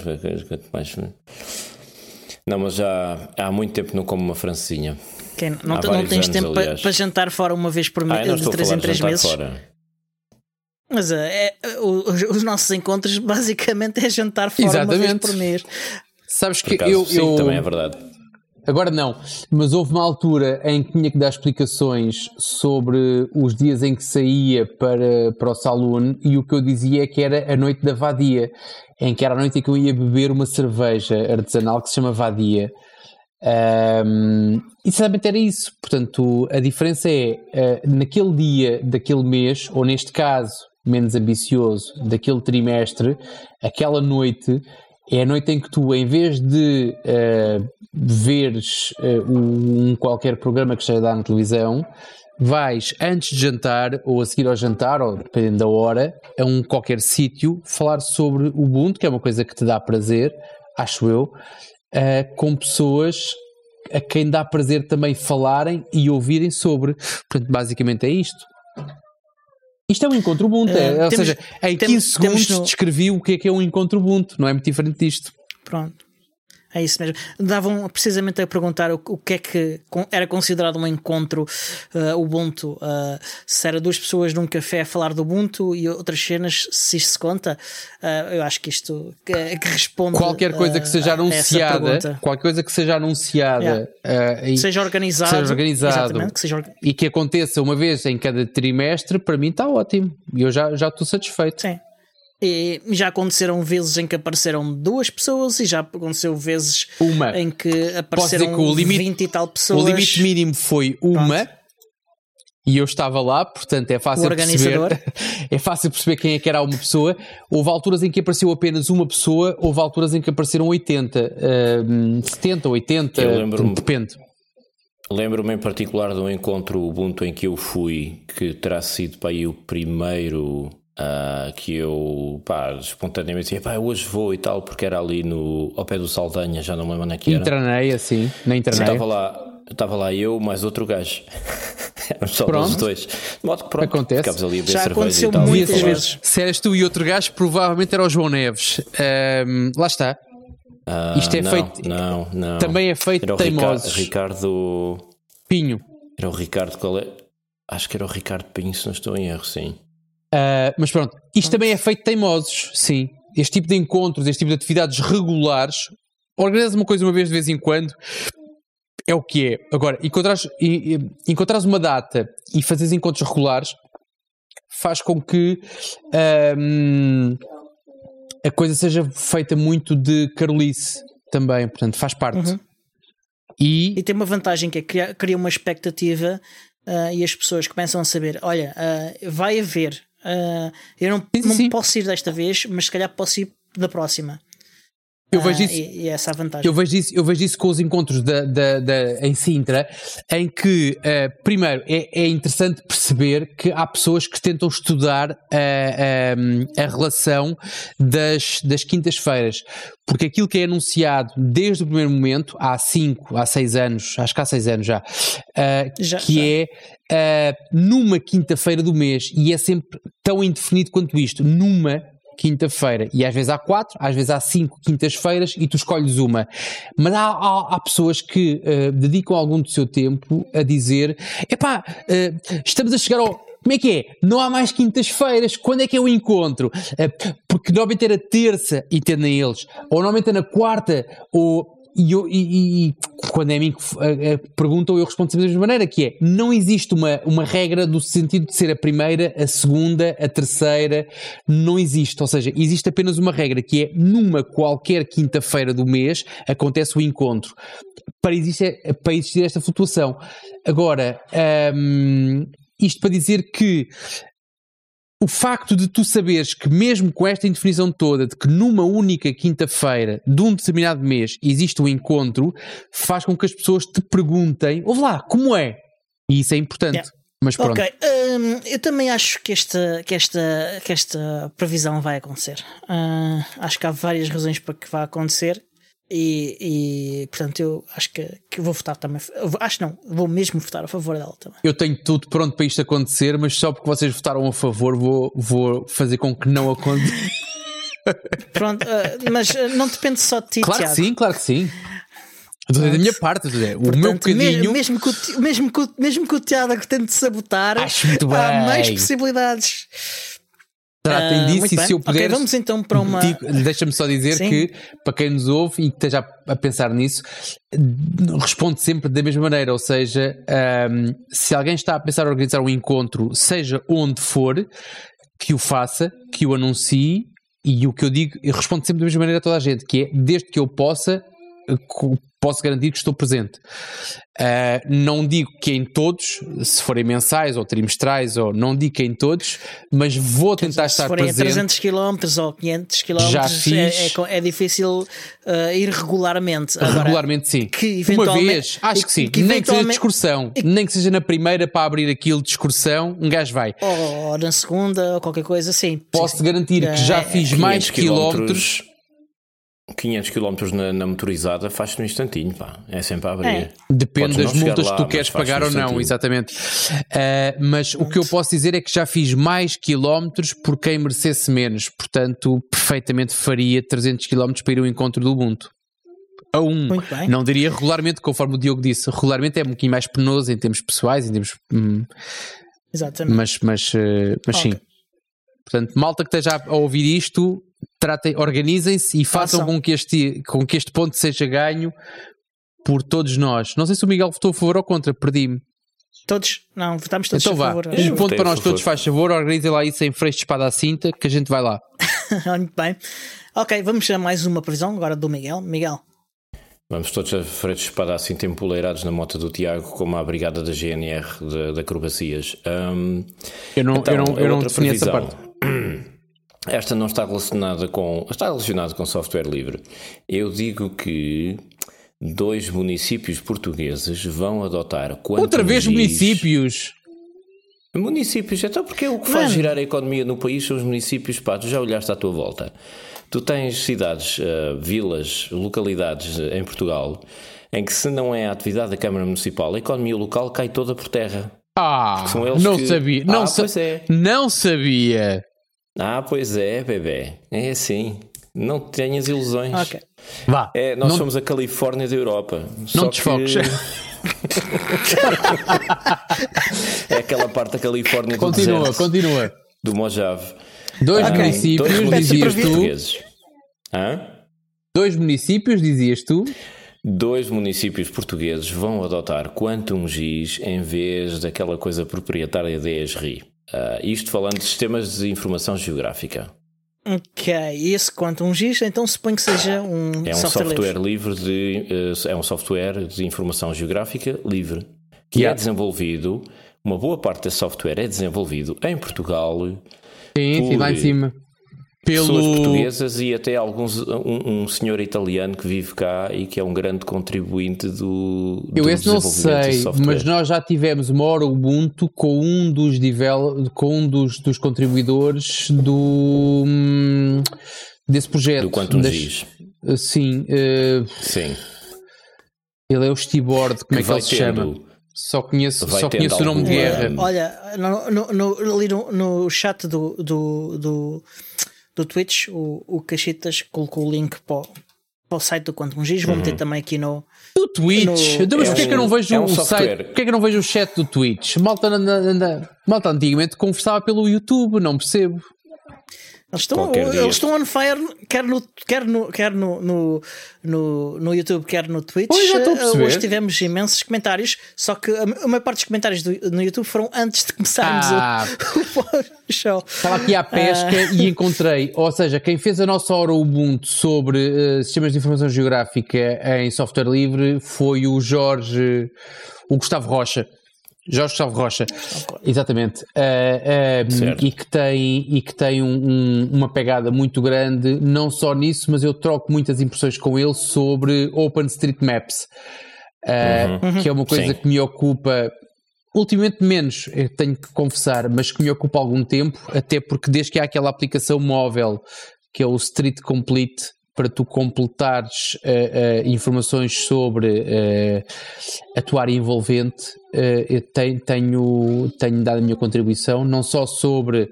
quanto mais- Não, mas já há muito tempo não como uma francesinha.
Não, não tens
anos,
tempo para, jantar fora uma vez por
Ah,
mês,
não
de
estou a
3
falar
em
de
3
jantar
meses.
fora.
Mas é, é, os, os nossos encontros basicamente é jantar fora uma vez
Exatamente.
por mês.
Sabes
Por
que
acaso,
eu,
sim,
eu-
também é verdade.
Agora não, mas houve uma altura em que tinha que dar explicações sobre os dias em que saía para, para o saloon e o que eu dizia é que era a noite da vadia, em que era a noite em que eu ia beber uma cerveja artesanal que se chama vadia. Ahm, e sinceramente era isso. Portanto, a diferença é ah, naquele dia daquele mês, ou neste caso, menos ambicioso, daquele trimestre, aquela noite é a noite em que tu, em vez de ah, veres ah, um qualquer programa que esteja a dar na televisão, vais antes de jantar ou a seguir ao jantar, ou dependendo da hora, a um qualquer sítio, falar sobre o Ubuntu, que é uma coisa que te dá prazer, acho eu, ah, com pessoas a quem dá prazer também falarem e ouvirem sobre. Portanto, basicamente é isto. Isto é um encontro Ubuntu, é,
Ah,
ou
temos-
seja, em
temos-
15 segundos
no-
descrevi o que é que é um encontro Ubuntu, não é muito diferente disto.
Pronto. É isso mesmo. Davam precisamente a perguntar o, o que é que era considerado um encontro uh, Ubuntu. Uh, se era duas pessoas num café a falar do Ubuntu e outras cenas, se isto se conta. Uh, eu acho que isto que, que responde.
Qualquer coisa que
uh,
seja
essa
anunciada, qualquer coisa que seja anunciada ah, e,
Seja organizado.
seja organizado
que seja orga-
e que aconteça uma vez em cada trimestre, para mim está ótimo. E eu já já estou satisfeito.
Sim. E já aconteceram vezes em que apareceram duas pessoas e já aconteceu vezes
Uma.
em que apareceram
que o limite,
20 e tal pessoas.
o limite mínimo foi uma. E eu estava lá, portanto é fácil perceber. É fácil perceber quem é que era uma pessoa. Houve alturas em que apareceu apenas uma pessoa, houve alturas em que apareceram 80, ah, 70, 80,
Eu lembro-me-
depende.
Lembro-me em particular de um encontro Ubuntu em que eu fui, que terá sido para aí o primeiro Uh, que eu pá, espontaneamente dizia, pá, hoje vou e tal, porque era ali no, ao pé do Saldanha, já não me lembro onde é que era.
Intranei, assim, na internet.
Estava lá, estava lá eu, mais outro gajo. Éramos só
Pronto.
os dois. De modo que pronto,
Acontece.
ali a beber
Já aconteceu
e tal.
muitas vezes.
Se eras tu e outro gajo, provavelmente era o João Neves. Ahm, lá está.
Ah,
Isto é
não,
feito-
Não, não.
Também é feito
era o
teimosos.
Ricardo, Ricardo.
Pinho.
Era o Ricardo, qual é? Acho que era o Ricardo Pinho, se não estou em erro, sim.
Ah, mas pronto, isto também é feito de teimosos, sim. Este tipo de encontros, este tipo de atividades regulares, organiza uma coisa uma vez de vez em quando, é o que é. Agora, encontrares, encontrares uma data e fazeres encontros regulares faz com que ahm, a coisa seja feita muito de carolice também, portanto, faz parte.
Uhum.
E
E tem uma vantagem que é criar, cria uma expectativa ah, e as pessoas começam a saber: olha, ah, vai haver, ah, eu não, não posso ir desta vez, mas se calhar posso ir da próxima.
Eu vejo
Ah,
isso.
E, e essa é a vantagem.
Eu vejo isso, eu vejo isso com os encontros da, da, da- em Sintra, em que, eh, primeiro, é, é interessante perceber que há pessoas que tentam estudar eh, a, a relação das, das quintas-feiras, porque aquilo que é anunciado desde o primeiro momento, há cinco, há seis anos, acho que há seis anos já, eh,
Já-
que
já.
é eh, numa quinta-feira do mês, e é sempre tão indefinido quanto isto, numa quinta-feira. E às vezes há quatro, às vezes há cinco quintas-feiras e tu escolhes uma. Mas há, há, há pessoas que eh, dedicam algum do seu tempo a dizer: epá, eh, estamos a chegar ao. Como é que é? Não há mais quintas-feiras. Quando é que é o encontro? Eh, porque normalmente era terça, entendem eles. Ou normalmente é na quarta, ou. E, eu- e- e- quando é a mim que perguntam, eu respondo sempre da mesma maneira, que é, não existe uma, uma regra do sentido de ser a primeira, a segunda, a terceira, não existe, ou seja, existe apenas uma regra, que é, numa qualquer quinta-feira do mês, acontece o encontro, para existir, para existir esta flutuação. Agora, hum, isto para dizer que o facto de tu saberes que, mesmo com esta indefinição toda, de que numa única quinta-feira de um determinado mês existe um encontro, faz com que as pessoas te perguntem: ouve lá, como é? E isso é importante.
Yeah.
Mas pronto.
Ok, hum, eu também acho que esta, que esta, que esta previsão vai acontecer. Ah, acho que há várias razões para que vá acontecer. E, e, portanto eu acho que, que vou votar também. Acho não, vou mesmo votar a favor dela também.
Eu tenho tudo pronto para isto acontecer, mas só porque vocês votaram a favor, vou, vou fazer com que não aconteça.
Pronto, ah, mas ah, não depende só de ti,
claro que
Tiago.
sim, claro que sim. Dizer da minha parte, dizer, o meu
Portanto, me-
bocadinho.
mesmo, que o, mesmo, que mesmo que o Tiago tente sabotar,
Acho muito
há mais possibilidades.
Tratem
Ah,
disso e
bem.
se eu
Ok,
puder.
vamos então para uma-
Deixa-me só dizer
Sim.
que, para quem nos ouve e que esteja a, pensar nisso, responde sempre da mesma maneira. Ou seja, ahm, se alguém está a pensar em organizar um encontro, seja onde for, que o faça, que o anuncie. E o que eu digo, eu respondo sempre da mesma maneira a toda a gente, que é desde que eu possa, eh, posso garantir que estou presente. Ah, não digo que em todos, se forem mensais ou trimestrais, ou não digo que em todos, mas vou tentar
Se
estar
forem a
presente.
300 km ou 500 km,
Já
é,
fiz.
é co- é difícil ah, ir regularmente. Agora,
Regularmente sim.
que
Uma vez, acho que sim.
que
nem que seja de excursão, nem que seja na primeira para abrir aquilo de excursão, um gajo vai.
Ou na segunda, ou qualquer coisa assim.
Posso garantir que já
É,
fiz mais
500
quilómetros.
500 km na, na motorizada faz-se num instantinho, pá. É sempre a abrir.
É.
Depende das multas
lá,
que tu queres pagar ou não, exatamente. Ah, mas o que eu posso dizer é que já fiz mais quilómetros por quem merecesse menos. Portanto, perfeitamente faria 300 quilómetros para ir ao encontro do Ubuntu. A um.
Muito bem.
Não diria regularmente, conforme o Diogo disse. Regularmente é um bocadinho mais penoso em termos pessoais, em termos. hum,
Exatamente.
mas, mas, eh, mas sim.
Ok.
Portanto, malta que esteja a ouvir isto, tratem, organizem-se e façam
Façam.
com que, este, com que este ponto seja ganho por todos nós. Não sei se o Miguel votou a favor ou contra, perdi-me.
Todos? Não, votamos todos
Então
a
vá,
favor.
um
Eu
ponto para nós todos, faz favor, organizem lá isso em freixo de espada à cinta, que a gente vai lá.
Muito bem. Ok, vamos a mais uma prisão agora do Miguel. Miguel,
Vamos todos a freio de espada assim empoleirados na moto do Tiago, como a brigada da GNR de, de acrobacias. Hum,
Eu não,
então,
eu não, eu não
outra
defini essa
previsão.
parte.
Esta não está relacionada com. Está relacionada com software livre. Eu digo que dois municípios portugueses vão adotar
Outra vez
giz-
municípios.
Municípios, então porque o que faz
Mano.
girar a economia no país são os municípios, pá, tu já olhaste à tua volta. Tu tens cidades, eh, vilas, localidades eh, em Portugal em que se não é a atividade da Câmara Municipal, a economia local cai toda por terra.
Ah,
são eles
não
que-
sabia. Não,
Ah,
sa-
é.
não sabia.
Ah, pois é, bebê. É assim. Não tenhas ilusões.
Ok.
Vá.
É, nós
não,
somos a Califórnia da Europa.
não
Só
desfoques.
que é aquela parte da Califórnia do
Continua,
deserto,
continua.
do Mojave.
Dois
Ok.
municípios,
Dois
municípios
dizias tu.
portugueses. Hã?
Dois municípios, dizias tu.
Dois municípios portugueses vão adotar Quantum GIS em vez daquela coisa proprietária da ESRI. Ah, isto falando de sistemas de informação geográfica.
Ok, esse Quantum GIS, então suponho que seja um,
É um
software,
software,
livre.
livre de eh, é um software de informação geográfica livre que
Yeah.
é desenvolvido. Uma boa parte desse software é desenvolvido em Portugal,
Sim, sim, lá em
Por
cima.
pessoas
Pelo.
portuguesas e até alguns um, um senhor italiano que vive cá e que é um grande contribuinte do,
Eu
do
esse não sei, mas nós já tivemos uma hora Ubuntu com um dos, com um dos, dos contribuidores do, hum, desse projeto.
do Quantum
Das-. Sim, eh,
Sim.
ele é o Stibord, como é que ele se chama? Só conheço,
vai
só conheço o nome de guerra.
Olha, no, no, no, ali no, no chat do, do, do, do Twitch, o, o Caxitas colocou o link para o, para o site do Quantum GIS. Vou meter também aqui no.
Do Twitch.
No-
então, mas
é
porquê é que eu não vejo
é um
o
software.
site? Porquê é que eu não vejo o chat do Twitch? Malta, malta antigamente conversava pelo YouTube, não percebo.
Eles estão, eles estão on fire, quer no, quer no, quer no, no, no, no YouTube, quer no Twitch. Eh,
perceber.
Hoje tivemos imensos comentários, só que a, a maior parte dos comentários do, no YouTube foram antes de começarmos
Ah.
o, o show.
Estava aqui à pesca
Ah.
e encontrei, ou seja, quem fez a nossa hora Ubuntu sobre eh, sistemas de informação geográfica em software livre foi o Jorge, o Gustavo Rocha. Jorge Gustavo Rocha, exatamente, eh,
Certo.
e que tem, e que tem um- um- uma pegada muito grande, não só nisso, mas eu troco muitas impressões com ele sobre OpenStreetMaps, eh, que é uma coisa
Sim.
que me ocupa Ultimamente menos, eu tenho que confessar, mas que me ocupa algum tempo, até porque desde que há aquela aplicação móvel que é o Street Complete para tu completares eh, eh, informações sobre eh, a tua área envolvente, eh, eu tenho, tenho, tenho dado a minha contribuição, não só sobre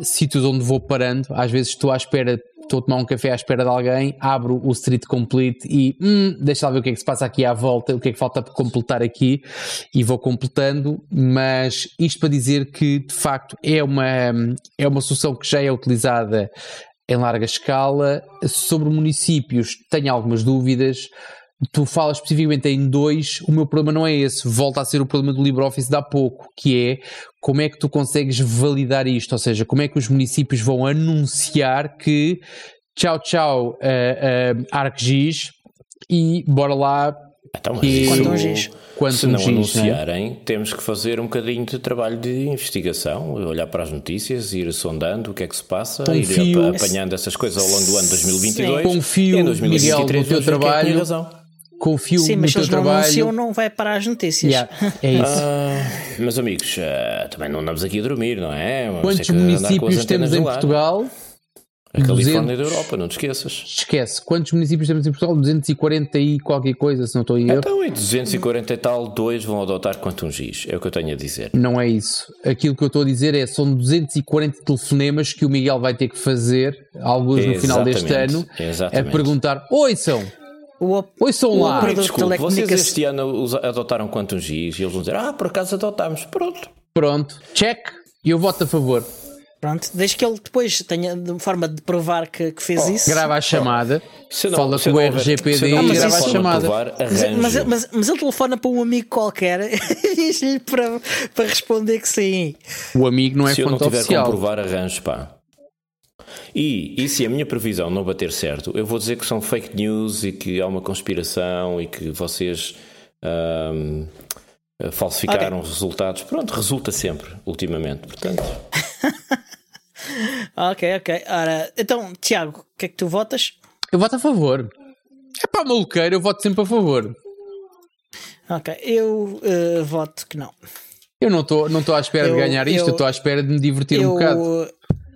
sítios onde vou parando, às vezes estou à espera, estou a tomar um café à espera de alguém, abro o Street Complete e hum, deixa lá ver o que é que se passa aqui à volta, o que é que falta para completar aqui e vou completando, mas isto para dizer que de facto é uma, é uma solução que já é utilizada em larga escala. Sobre municípios, tenho algumas dúvidas. Tu falas especificamente em dois, o meu problema não é esse, volta a ser o problema do LibreOffice de há pouco, que é como é que tu consegues validar isto, ou seja, como é que os municípios vão anunciar que tchau, tchau, uh, uh, ArcGIS e bora lá.
Então, mas
que-
isso-.
Quantum
se não
GIS, não é?
anunciarem, temos que fazer um bocadinho de trabalho de investigação, olhar para as notícias, ir sondando o que é que se passa,
Confio-
ir apa- apanhando essas coisas ao longo do ano 2022.
Sim. Confio,
e em 2023
Miguel, no teu
é
trabalho.
razão.
Confio
Sim,
no
mas se
teu
eles não
trabalho.
anunciam, não vai para as notícias.
Yeah, é isso.
Ah, meus amigos, ah, também não andamos aqui a dormir, não é? Vamos
Quantos municípios temos em. Portugal?
A Califórnia
200.
da Europa, não te esqueças.
Esquece. Quantos municípios temos em Portugal? 240 e qualquer coisa, se não estou a erro.
Então, em 240 e tal, dois vão adotar Quantum GIS, é o que eu tenho a dizer.
Não é isso. Aquilo que eu estou a dizer é são 240 telefonemas que o Miguel vai ter que fazer, alguns no final deste
Exatamente,
ano, a
exatamente.
perguntar: Ouçam,
O op-
ouçam
O
lá.
Desculpe, vocês este ano adotaram Quantum GIS e eles vão dizer, ah, por acaso adotámos, pronto.
Pronto, check. E eu voto a favor.
Pronto, desde que ele depois tenha de forma de provar que, que fez isso.
Grava a chamada,
não-
fala com o RGPD e grava a chamada.
provar,
Mas,
arranjo.
mas, mas, mas ele telefona para um amigo qualquer e diz-lhe para, para responder que sim.
O amigo não é
se eu não tiver
oficial.
como provar, arranjo, pá. E, e se a minha previsão não bater certo, eu vou dizer que são fake news e que há uma conspiração e que vocês falsificaram os resultados. Pronto, resulta sempre, ultimamente. Portanto,
Ok, ok. Ora, então, Tiago, o que é que tu votas?
Eu voto a favor. É pá, maluqueiro, eu voto sempre a favor.
Ok, eu eh, voto que não.
Eu não estou não à espera
Eu-
de ganhar isto,
eu-
eu estou à espera de me divertir um bocado.
Eu,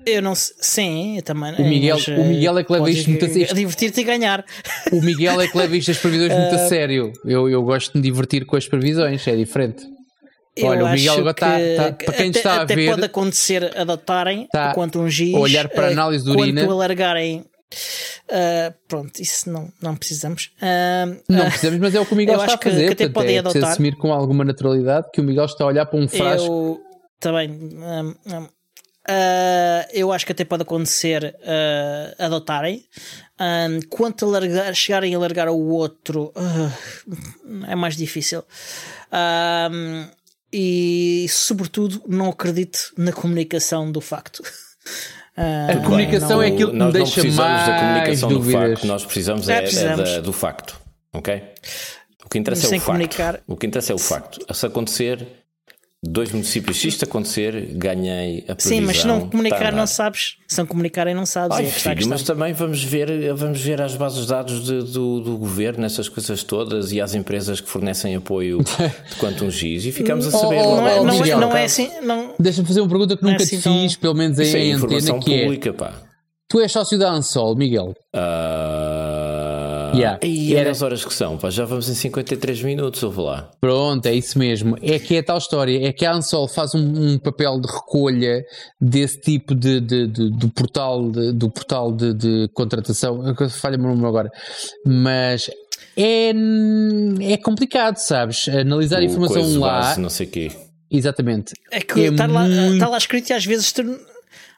eu não sei. Sim, eu também.
O Miguel-
mas,
o Miguel é que leva isto muito a sério.
Divertir-te e ganhar.
O Miguel é que leva isto as previsões muito a sério. Eu, eu gosto de me divertir com as previsões, é diferente.
Eu
Olha, o Miguel agora tá-
que-
tá- para quem
até,
está a
até
ver-
pode acontecer adotarem
Tá
quanto um giz,
olhar para a
eh,
análise de
quanto
urina.
alargarem. eh, pronto, isso não, não precisamos. Ah,
Não
ah,
precisamos, mas é o que o Miguel está
acho
a
que-
fazer.
que até
portanto,
podem
é
adotar.
assumir com alguma naturalidade que o Miguel está a olhar para um frasco.
eu também. hum, hum, ah, eu acho que até pode acontecer ah, adotarem. Hum, quanto a largar, chegarem a largar o outro ah, é mais difícil. E sobretudo não acredito na comunicação do facto. Ah,
A comunicação
não-
é aquilo que me
nós não
deixa
precisamos da
mais
comunicação do
dúvidas.
facto, nós precisamos,
É,
é, é
precisamos.
da- do facto. Ok? O que interessa é
Sem
o facto.
comunicar.
O que interessa é o facto. Se acontecer, dois municípios, se isto acontecer, ganhei a previsão.
Sim, mas se não comunicar, não sabes. Se não comunicarem, não sabes.
Ai,
é
filho, mas também vamos ver, vamos ver as bases de dados de- do, do governo, essas coisas todas e às empresas que fornecem apoio de Quantum X e ficamos a
Oh,
saber.
oh,
não, é,
oh,
não, é- não é assim. Não,
Deixa-me fazer uma pergunta que
Não é
nunca
assim
te fiz, pelo menos
Isso é
em
informação
antena, que é
pública, pá.
tu és sócio da Ansol, Miguel.
Ah,
Yeah.
E
Era-
era as horas que são, pá, já vamos em 53 minutos, ouve lá.
Pronto, é isso mesmo. É que é tal história. É que a Ansol faz um, um papel de recolha desse tipo de, de- de- do portal, de, do portal de, de contratação. Falha-me o nome agora. Mas é, é complicado, sabes? Analisar a
O
informação lá.
base, não sei o quê.
Exatamente.
é que
É
está, lá,
muito-
está lá escrito e às vezes, tu-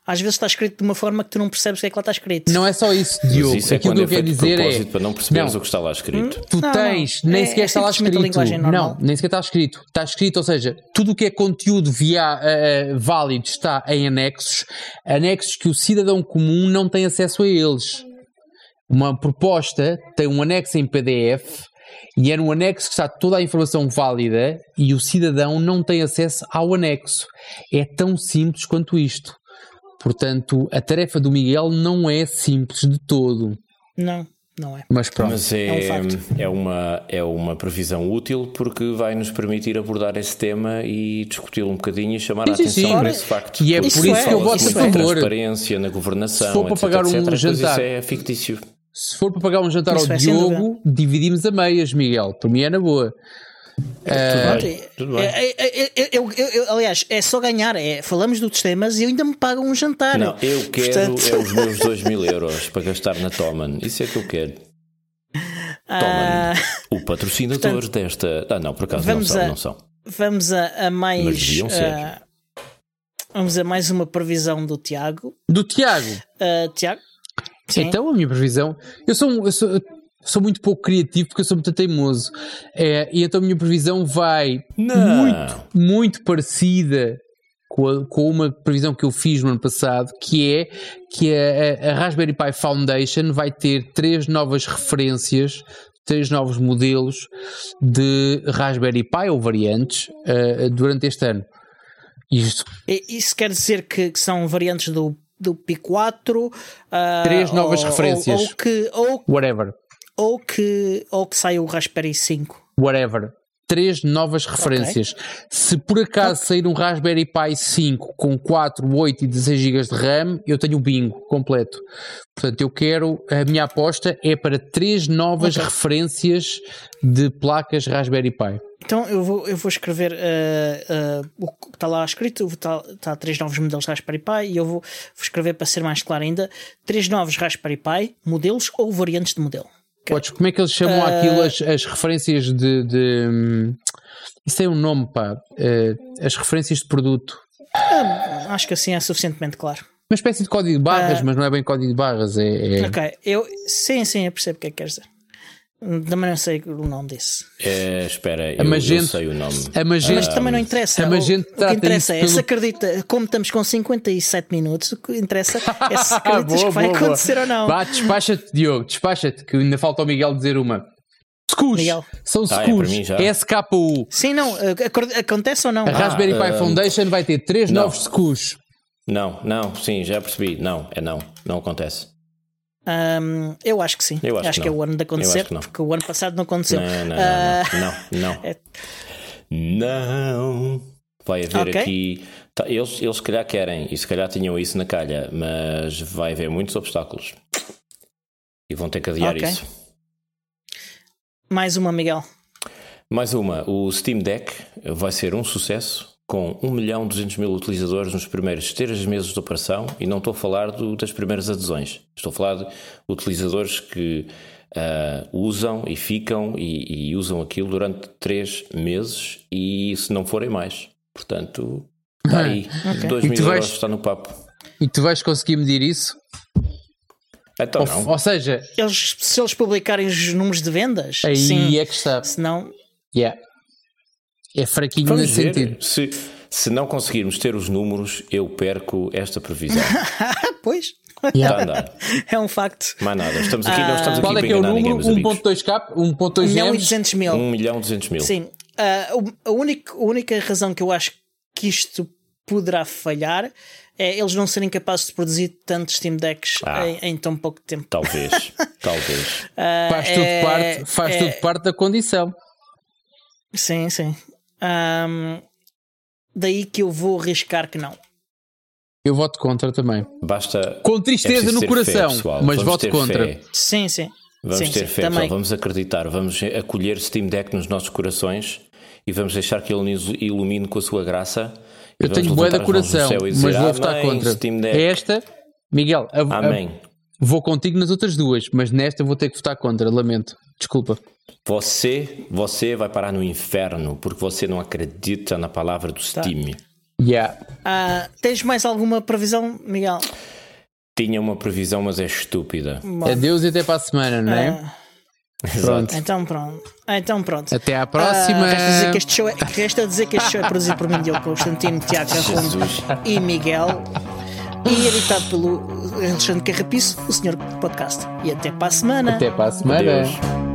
às vezes está escrito de uma forma que tu não percebes o que é que lá está escrito.
Não é só isso,
Mas
Diogo.
isso é
Aquilo que
é
eu quero
feito de
dizer é.
para não perceberes
Não.
o que está lá escrito.
Tu
Não,
tens,
não.
nem
É-
sequer
é
está lá escrito.
linguagem normal.
Não, nem sequer está escrito. Está escrito, ou seja, tudo o que é conteúdo via eh, válido está em anexos, anexos que o cidadão comum não tem acesso a eles. Uma proposta tem um anexo em PDF e é no anexo que está toda a informação válida e o cidadão não tem acesso ao anexo. É tão simples quanto isto. Portanto, a tarefa do Miguel não é simples de todo.
Não, não é.
Mas pronto.
Mas
É um
é,
facto.
é, uma, é uma previsão útil porque vai nos permitir abordar esse tema e discuti-lo um bocadinho e chamar
Sim,
a atenção
sim.
para esse facto.
E é
por isso que eu voto a favor.
transparência na governação,
Se for para
etc,
pagar um
etc,
jantar.
Isso é fictício.
Se for para pagar um jantar
Isso
ao
é,
Diogo, dividimos a meias, Miguel. Para mim é na boa.
Bem, tudo bem.
é- é- é- é- eu- eu- eu- aliás, é só ganhar. É, falamos dos temas e ainda me pagam um jantar.
Não, eu quero
Portanto,
é os meus 2 mil euros para gastar na Toman. Isso é que eu quero.
ah,
O patrocinador desta. Ah, não, por acaso não são,
a-
não são.
vamos a, a mais. Ah, vamos a mais uma previsão do Tiago.
Do Tiago.
Ah, Tiago? Sim.
Então, a minha previsão. Eu sou, um- eu sou, sou muito pouco criativo porque eu sou muito teimoso. É, e então a minha previsão vai
Não.
muito, muito parecida com, a- com uma previsão que eu fiz no ano passado, que é que a, a- Raspberry Pi Foundation vai ter três novas referências, três novos modelos de Raspberry Pi ou variantes eh, durante este ano. Isto,
E- Isso quer dizer que, que são variantes do, do P4. ah,
Três novas
ou-
referências.
Ou, ou que, ou,
whatever.
Ou, que, ou que sai o Raspberry 5.
whatever. Três novas referências. Se por acaso sair um Raspberry Pi 5 com 4, 8 e 16 GB de RAM, eu tenho o bingo completo. Portanto, eu quero, a minha aposta é para três novas
Ok.
referências de placas Raspberry Pi.
Então eu vou, eu vou escrever ah, ah, o que está lá escrito, está tá três novos modelos Raspberry Pi e eu vou, vou escrever para ser mais claro ainda, três novos Raspberry Pi, modelos ou variantes de modelo.
Podes, como é que eles chamam
Ah.
aquilo, as, as referências de, de, hum, Isso tem um nome, pá. Eh, as referências de produto.
Ah, acho que assim é suficientemente claro.
Uma espécie de código de barras,
Ah.
mas não é bem código de barras. É, é-
Ok, eu sim, sim, eu percebo o que é que queres dizer. Também não sei o nome disso.
É, espera, eu, eu
magenta-
sei o nome.
A
Mas também não interessa.
a
O, o que interessa é
isso
se
pelo-
acredita, como estamos com 57 minutos, o que interessa é se acreditas
Boa,
que vai
boa, boa.
acontecer ou não.
Vá, despacha-te, Diogo, despacha-te, que ainda falta ao Miguel dizer uma. Scus,
Miguel.
são
Ah, é
Scus? SKU.
Sim, não, ac- acontece ou não?
A Raspberry Pi
ah,
Foundation vai ter três
não.
novos Scus.
Não, não, sim, já percebi. Não, é não. Não acontece.
Ahm, eu acho que sim.
Eu acho que
que é o ano de acontecer,
acho
porque o ano passado não aconteceu.
Não, não,
Ah,
não, não, não.
é-
Não. Vai haver
Ok.
aqui. tá, eles, eles se calhar querem, e se calhar tinham isso na calha, mas vai haver muitos obstáculos. E vão ter que adiar
Ok.
isso.
Mais uma, Miguel.
Mais uma, o Steam Deck vai ser um sucesso com 1 milhão e 200 mil utilizadores nos primeiros 3 meses de operação e não estou a falar do- das primeiras adesões. Estou a falar de utilizadores que ah, usam e ficam e, e usam aquilo durante 3 meses e se não forem mais. Portanto, está aí. 2
E
mil
tu vais-
euros está no papo.
E tu vais conseguir medir isso?
Então
Ou,
não.
ou seja,
Eles, se eles publicarem os números de vendas,
aí
sim.
é que está.
Se não,
Yeah. É fraquinho
Vamos
nesse
ver.
sentido.
Se, se não conseguirmos ter os números, eu perco esta previsão.
pois,
a andar.
é um facto.
Mais nada. Estamos aqui, não estamos aqui
Qual é
para
que é o
enganar ninguém,
número?
amigos.
1.2K? 1.2
1 milhão e
gems?
200 mil.
1 milhão e 200 mil.
Sim. O- a, única, a única razão que eu acho que isto poderá falhar é eles não serem capazes de produzir tantos Steam Decks
Ah.
em, em tão pouco tempo.
Talvez. Talvez.
Faz, tudo,
é-
parte, faz
é-
tudo parte da condição.
Sim, sim. Ahm, daí que eu vou arriscar que não.
Eu voto contra também.
Basta.
Com
é
tristeza
preciso
no coração,
fé,
mas
Vamos
voto contra.
fé.
Sim, sim.
Vamos
sim,
ter
sim,
fé,
também.
Vamos acreditar. Vamos acolher Steam Deck nos nossos corações e vamos deixar que ele nos ilumine com a sua graça.
Eu tenho
levantar
da coração,
dizer,
mas vou votar
"Amém,
contra.
Steam Deck.
Esta, Miguel, a- a-
Amém.
vou contigo nas outras duas, mas nesta vou ter que votar contra, lamento. Desculpa.
Você, você vai parar no inferno porque você não acredita na palavra do
Tá.
Steam.
Yeah.
Ah, tens mais alguma previsão, Miguel?
Tinha uma previsão, mas é estúpida.
Bom,
Adeus e até para a semana, não é?
ah,
Pronto.
então pronto. Então pronto.
Até à próxima.
Ah, resta, dizer que este show é, resta dizer que este show é produzido por mim, Diogo Constantino, Tiago
Jesus.
e Miguel e editado pelo Alexandre Carrapiço, o Senhor Podcast. E até para a semana.
Até para a semana.
Adeus.